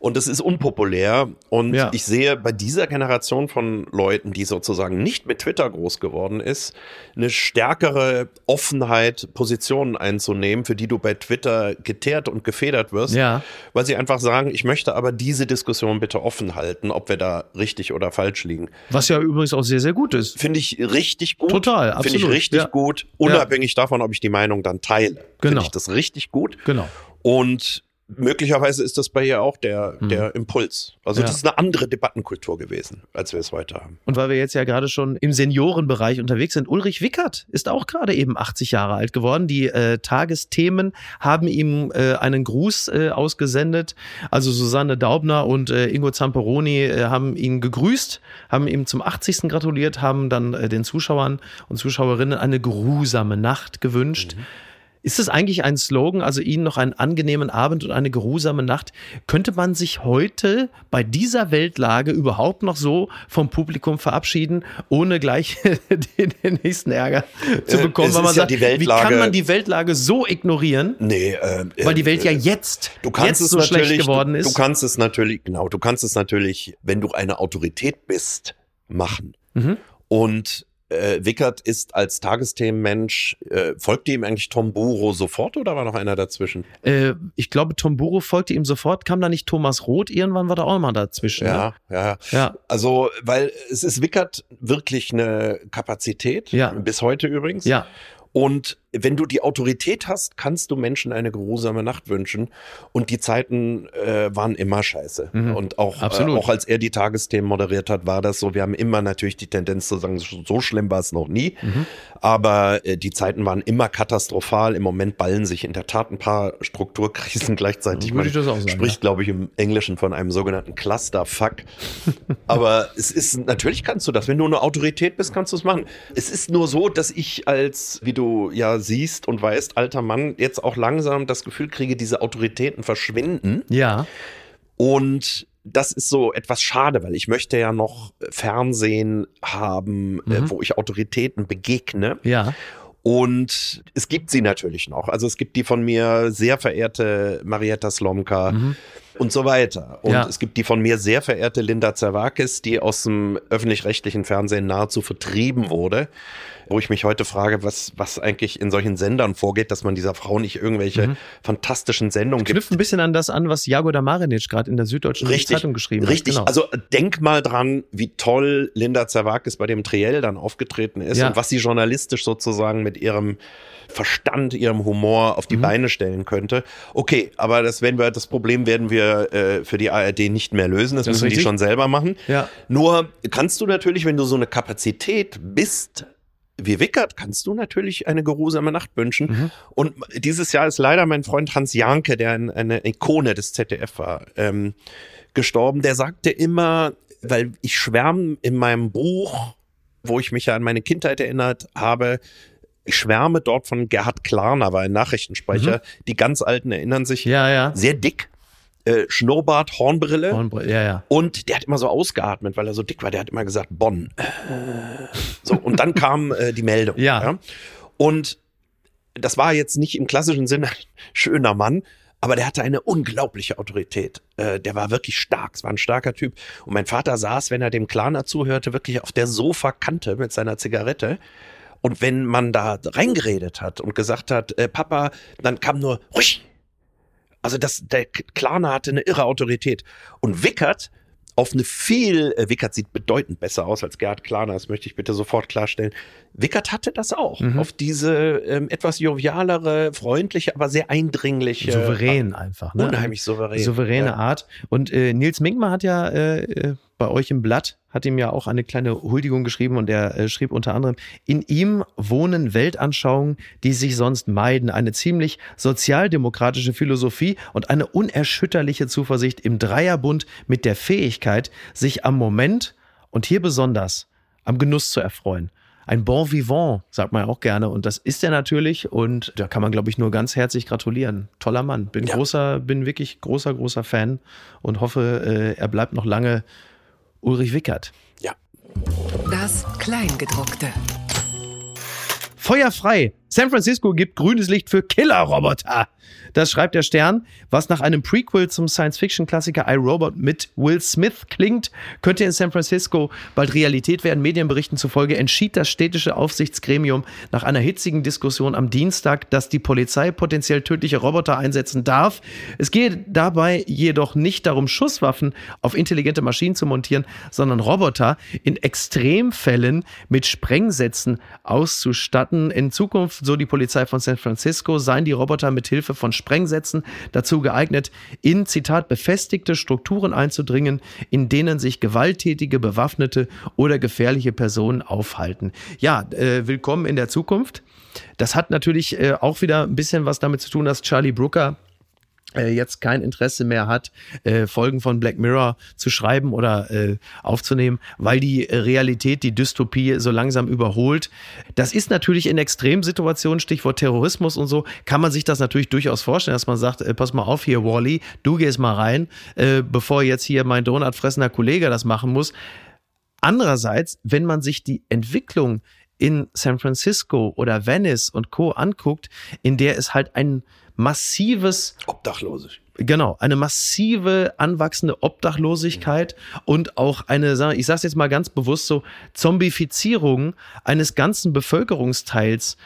Und das ist unpopulär. Und Ja. ich sehe bei dieser Generation von Leuten, die sozusagen nicht mit Twitter groß geworden ist, eine stärkere Offenheit, Positionen einzunehmen, für die du bei Twitter geteert und gefedert wirst. Ja. Weil sie einfach sagen, ich möchte aber diese Diskussion bitte offen halten, ob wir da richtig oder falsch liegen. Was ja übrigens auch sehr, sehr gut ist. Finde ich richtig gut. Total, Finde ich absolut, richtig ja. gut, unabhängig davon, ob ich die Meinung dann teile. Genau. Finde ich das richtig gut. Genau. Und möglicherweise ist das bei ihr auch der, der Impuls. Also Ja. das ist eine andere Debattenkultur gewesen, als wir es heute haben. Und weil wir jetzt ja gerade schon im Seniorenbereich unterwegs sind, Ulrich Wickert ist auch gerade eben 80 Jahre alt geworden. Die äh, Tagesthemen haben ihm äh, einen Gruß äh, ausgesendet. Also Susanne Daubner und äh, Ingo Zamperoni äh, haben ihn gegrüßt, haben ihm zum 80. gratuliert, haben dann äh, den Zuschauern und Zuschauerinnen eine geruhsame Nacht gewünscht. Ist es eigentlich ein Slogan, also Ihnen noch einen angenehmen Abend und eine geruhsame Nacht? Könnte man sich heute bei dieser Weltlage überhaupt noch so vom Publikum verabschieden, ohne gleich den, den nächsten Ärger zu Äh, bekommen? es weil man ja sagt, wie kann man die Weltlage so ignorieren? Nee, äh, Weil die Welt ja äh, jetzt, Du kannst jetzt es so natürlich, schlecht geworden du, ist. du kannst es natürlich, genau, du kannst es natürlich, wenn du eine Autorität bist, machen. Mhm. Und äh, Wickert ist als Tagesthemenmensch, äh, folgte ihm eigentlich Tom Buro sofort oder war noch einer dazwischen? äh, ich glaube, Tom Buro folgte ihm sofort. Kam da nicht Thomas Roth? Irgendwann war da auch mal dazwischen. Ja, ja. Ne? Ja. Also, weil es ist Wickert wirklich eine Kapazität, Ja. bis heute übrigens. Ja. Und wenn du die Autorität hast, kannst du Menschen eine geruhsame Nacht wünschen. Und die Zeiten äh, waren immer scheiße. Mhm. Und auch, äh, auch als er die Tagesthemen moderiert hat, war das so. Wir haben immer natürlich die Tendenz zu sagen, so schlimm war es noch nie. Mhm. Aber äh, die Zeiten waren immer katastrophal. Im Moment ballen sich in der Tat ein paar Strukturkrisen gleichzeitig. Würde ich das auch sagen, spricht, glaube ich, im Englischen von einem sogenannten Clusterfuck. Aber es ist, natürlich kannst du das. Wenn du eine Autorität bist, kannst du es machen. Es ist nur so, dass ich als, wie du ja siehst und weißt, alter Mann, jetzt auch langsam das Gefühl kriege, diese Autoritäten verschwinden. Ja. Und das ist so etwas schade, weil ich möchte ja noch Fernsehen haben, äh, Mhm. wo ich Autoritäten begegne. Ja. Und es gibt sie natürlich noch. Also es gibt die von mir sehr verehrte Marietta Slomka und so weiter. Und Mhm. Ja. es gibt die von mir sehr verehrte Linda Zerwakis, die aus dem öffentlich-rechtlichen Fernsehen nahezu vertrieben wurde. Wo ich mich heute frage, was, was eigentlich in solchen Sendern vorgeht, dass man dieser Frau nicht irgendwelche fantastischen Sendungen gibt. Knüpft ein bisschen an das an, was Jagoda Marinic gerade in der Süddeutschen Richtig, Zeitung geschrieben richtig. hat. Genau. Also denk mal dran, wie toll Linda Zerwakis bei dem Triell dann aufgetreten ist Ja. und was sie journalistisch sozusagen mit ihrem Verstand, ihrem Humor auf die Mhm. Beine stellen könnte. Okay, aber das werden wir, das Problem werden wir äh, für die ARD nicht mehr lösen. Das, Das müssen die schon selber machen. Ja. Nur kannst du natürlich, wenn du so eine Kapazität bist, wie Wickert, kannst du natürlich eine geruhsame Nacht wünschen. Mhm. Und dieses Jahr ist leider mein Freund Hans Janke, der ein, eine Ikone des ZDF war, ähm, gestorben. Der sagte immer, weil ich schwärme in meinem Buch, wo ich mich ja an meine Kindheit erinnert habe, ich schwärme dort von Gerhard Klarner, war ein Nachrichtensprecher. Die ganz Alten erinnern sich. Mhm. Ja, ja. Sehr dick, äh, Schnurrbart, Hornbrille. Hornbr- Ja, ja. Und der hat immer so ausgeatmet, weil er so dick war. Der hat immer gesagt, Bonn. So, und dann kam äh, die Meldung. Ja. Und das war jetzt nicht im klassischen Sinne ein schöner Mann, aber der hatte eine unglaubliche Autorität. Äh, der war wirklich stark, es war ein starker Typ. Und mein Vater saß, wenn er dem Klaner zuhörte, wirklich auf der Sofakante mit seiner Zigarette. Und wenn man da reingeredet hat und gesagt hat, äh, Papa, dann kam nur ruhig. Also das, der Klarner hatte eine irre Autorität. Und Wickert auf eine viel, äh, Wickert sieht bedeutend besser aus als Gerhard Klarner, das möchte ich bitte sofort klarstellen. Wickert hatte das auch. Mhm. Auf diese ähm, etwas jovialere, freundliche, aber sehr eindringliche. Souverän einfach. Ne? Unheimlich souverän. Souveräne Ja. Art. Und äh, Nils Minkmar hat ja äh, äh, bei euch im Blatt, hat ihm ja auch eine kleine Huldigung geschrieben und er äh, schrieb unter anderem, in ihm wohnen Weltanschauungen, die sich sonst meiden, eine ziemlich sozialdemokratische Philosophie und eine unerschütterliche Zuversicht im Dreierbund mit der Fähigkeit, sich am Moment und hier besonders am Genuss zu erfreuen. Ein Bon Vivant, sagt man ja auch gerne. Und das ist er natürlich. Und da kann man, glaube ich, nur ganz herzlich gratulieren. Toller Mann. Bin Ja. großer, bin wirklich großer, großer Fan und hoffe, äh, er bleibt noch lange Ulrich Wickert. Ja. Das Kleingedruckte. Feuerfrei. San Francisco gibt grünes Licht für Killerroboter. Das schreibt der Stern. Was nach einem Prequel zum Science-Fiction-Klassiker iRobot mit Will Smith klingt, könnte in San Francisco bald Realität werden. Medienberichten zufolge entschied das städtische Aufsichtsgremium nach einer hitzigen Diskussion am Dienstag, dass die Polizei potenziell tödliche Roboter einsetzen darf. Es gehe dabei jedoch nicht darum, Schusswaffen auf intelligente Maschinen zu montieren, sondern Roboter in Extremfällen mit Sprengsätzen auszustatten. In Zukunft, so die Polizei von San Francisco, seien die Roboter mit Hilfe von Sprengsätzen dazu geeignet, in, Zitat, befestigte Strukturen einzudringen, in denen sich gewalttätige, bewaffnete oder gefährliche Personen aufhalten. Ja, äh, willkommen in der Zukunft. Das hat natürlich äh, auch wieder ein bisschen was damit zu tun, dass Charlie Brooker jetzt kein Interesse mehr hat, äh, Folgen von Black Mirror zu schreiben oder äh, aufzunehmen, weil die äh, Realität die Dystopie so langsam überholt. Das ist natürlich in Extremsituationen, Stichwort Terrorismus und so, kann man sich das natürlich durchaus vorstellen, dass man sagt, äh, pass mal auf hier, Wally, du gehst mal rein, äh, bevor jetzt hier mein donutfressender Kollege das machen muss. Andererseits, wenn man sich die Entwicklung in San Francisco oder Venice und Co. anguckt, in der es halt ein massives Obdachlose. Genau, eine massive anwachsende Obdachlosigkeit und auch eine, ich sage es jetzt mal ganz bewusst so, Zombifizierung eines ganzen Bevölkerungsteils.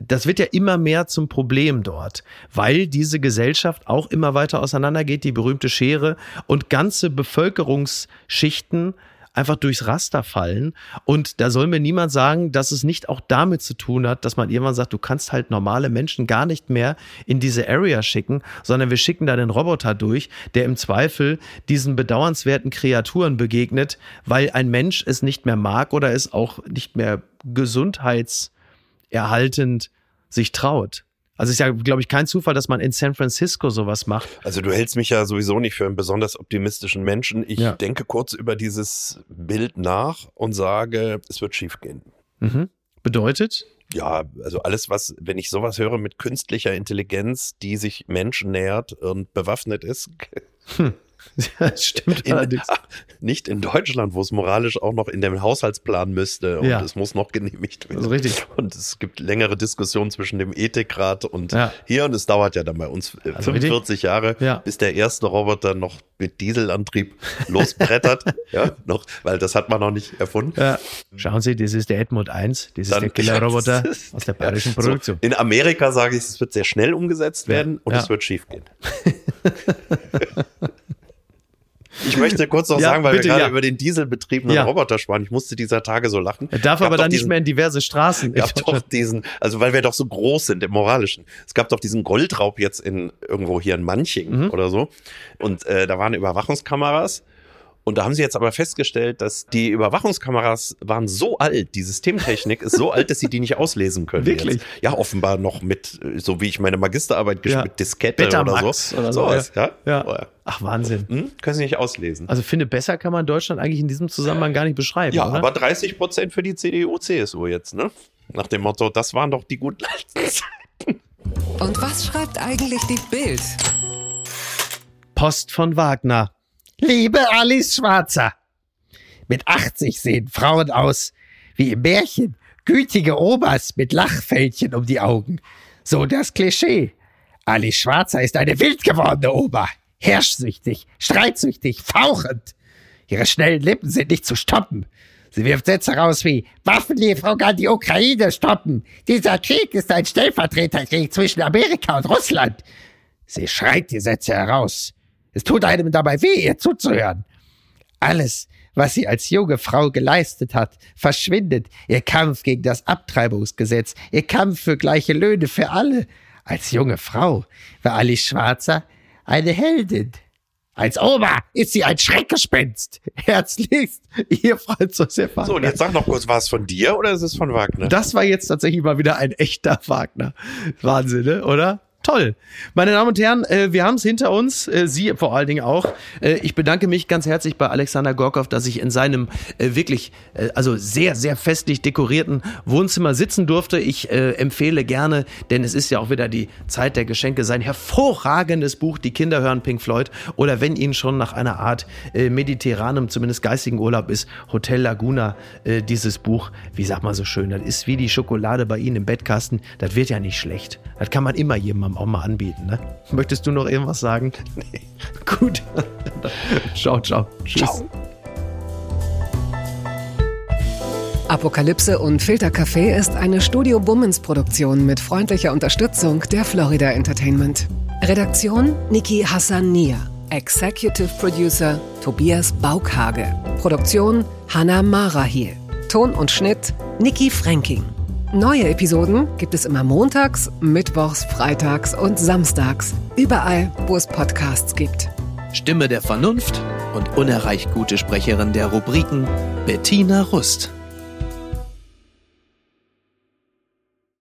Das wird ja immer mehr zum Problem dort, weil diese Gesellschaft auch immer weiter auseinandergeht, die berühmte Schere und ganze Bevölkerungsschichten einfach durchs Raster fallen. Und da soll mir niemand sagen, dass es nicht auch damit zu tun hat, dass man irgendwann sagt, du kannst halt normale Menschen gar nicht mehr in diese Area schicken, sondern wir schicken da den Roboter durch, der im Zweifel diesen bedauernswerten Kreaturen begegnet, weil ein Mensch es nicht mehr mag oder es auch nicht mehr gesundheitserhaltend sich traut. Also es ist ja, glaube ich, kein Zufall, dass man in San Francisco sowas macht. Also du hältst mich ja sowieso nicht für einen besonders optimistischen Menschen. Ich Ja. denke kurz über dieses Bild nach und sage, es wird schiefgehen. Mhm. Bedeutet? Ja, also alles, was, wenn ich sowas höre mit künstlicher Intelligenz, die sich Menschen nähert und bewaffnet ist, Ja, stimmt in, allerdings. nicht in Deutschland, wo es moralisch auch noch in dem Haushaltsplan müsste und Ja. es muss noch genehmigt werden. Das ist richtig. Und es gibt längere Diskussionen zwischen dem Ethikrat und Ja. hier und es dauert ja dann bei uns Also 45 Jahre, Ja. bis der erste Roboter noch mit Dieselantrieb losbrettert. ja, noch, weil das hat man noch nicht erfunden. Schauen Sie, das ist der Edmund 1, das ist Dann- der Killerroboter Das aus der bayerischen Produktion. So, in Amerika sage ich, es wird sehr schnell umgesetzt werden und es wird schief gehen. Ich möchte kurz noch Ja, sagen, weil bitte, wir gerade ja. über den dieselbetriebenen Ja. Roboter sprachen. Ich musste dieser Tage so lachen. Er darf aber dann nicht mehr in diverse Straßen. gab doch diesen, also weil wir doch so groß sind im Moralischen. Es gab doch diesen Goldraub jetzt in irgendwo hier in Manching Mhm. oder so. Und äh, da waren Überwachungskameras. Und da haben sie jetzt aber festgestellt, dass die Überwachungskameras waren so alt, die Systemtechnik ist so alt, dass sie die nicht auslesen können. Wirklich? Jetzt. Ja, offenbar noch mit, so wie ich meine Magisterarbeit Ja. mit Diskette oder so. oder so, Sowas, ja. Ja. Oh, ja. Ach, Wahnsinn. Hm? Können sie nicht auslesen. Also finde, besser kann man Deutschland eigentlich in diesem Zusammenhang gar nicht beschreiben. ja, oder? aber 30 Prozent für die CDU, CSU jetzt, ne? Nach dem Motto, das waren doch die guten alten Zeiten. Und was schreibt eigentlich die Bild? Post von Wagner. Liebe Alice Schwarzer, mit 80 sehen Frauen aus wie im Märchen, gütige Omas mit Lachfältchen um die Augen. So das Klischee. Alice Schwarzer ist eine wild gewordene Oma, herrschsüchtig, streitsüchtig, fauchend. Ihre schnellen Lippen sind nicht zu stoppen. Sie wirft Sätze raus wie Waffenlieferung an die Ukraine stoppen. Dieser Krieg ist ein Stellvertreterkrieg zwischen Amerika und Russland. Sie schreit die Sätze heraus. Es tut einem dabei weh, ihr zuzuhören. Alles, was sie als junge Frau geleistet hat, verschwindet. Ihr Kampf gegen das Abtreibungsgesetz, ihr Kampf für gleiche Löhne für alle. Als junge Frau war Alice Schwarzer eine Heldin. Als Oma ist sie ein Schreckgespenst. Herzlichst, ihr Franz Josef So, und Wagner. jetzt sag noch kurz, war es von dir oder ist es von Wagner? Das war jetzt tatsächlich mal wieder ein echter Wagner. Wahnsinn, ne? oder? Toll. Meine Damen und Herren, äh, wir haben es hinter uns, äh, Sie vor allen Dingen auch. Äh, ich bedanke mich ganz herzlich bei Alexander Gorkov, dass ich in seinem wirklich, also sehr, sehr festlich dekorierten Wohnzimmer sitzen durfte. Ich empfehle gerne, denn es ist ja auch wieder die Zeit der Geschenke, sein hervorragendes Buch Die Kinder hören Pink Floyd oder wenn Ihnen schon nach einer Art mediterranem, zumindest geistigen Urlaub ist, Hotel Laguna, dieses Buch, wie sagt man so schön, das ist wie die Schokolade bei Ihnen im Bettkasten, das wird ja nicht schlecht. Das kann man immer jemandem auch mal anbieten. Ne? Möchtest du noch irgendwas sagen? Nee. Gut. ciao, ciao. Tschüss. Ciao. Apokalypse und Filtercafé ist eine Studio Bummens Produktion mit freundlicher Unterstützung der Florida Entertainment. Redaktion Niki Hassania. Executive Producer Tobias Baukhage. Produktion Hanna Marahiel. Ton und Schnitt Niki Fränking. Neue Episoden gibt es immer montags, mittwochs, freitags und samstags. Überall, wo es Podcasts gibt. Stimme der Vernunft und unerreicht gute Sprecherin der Rubriken Bettina Rust.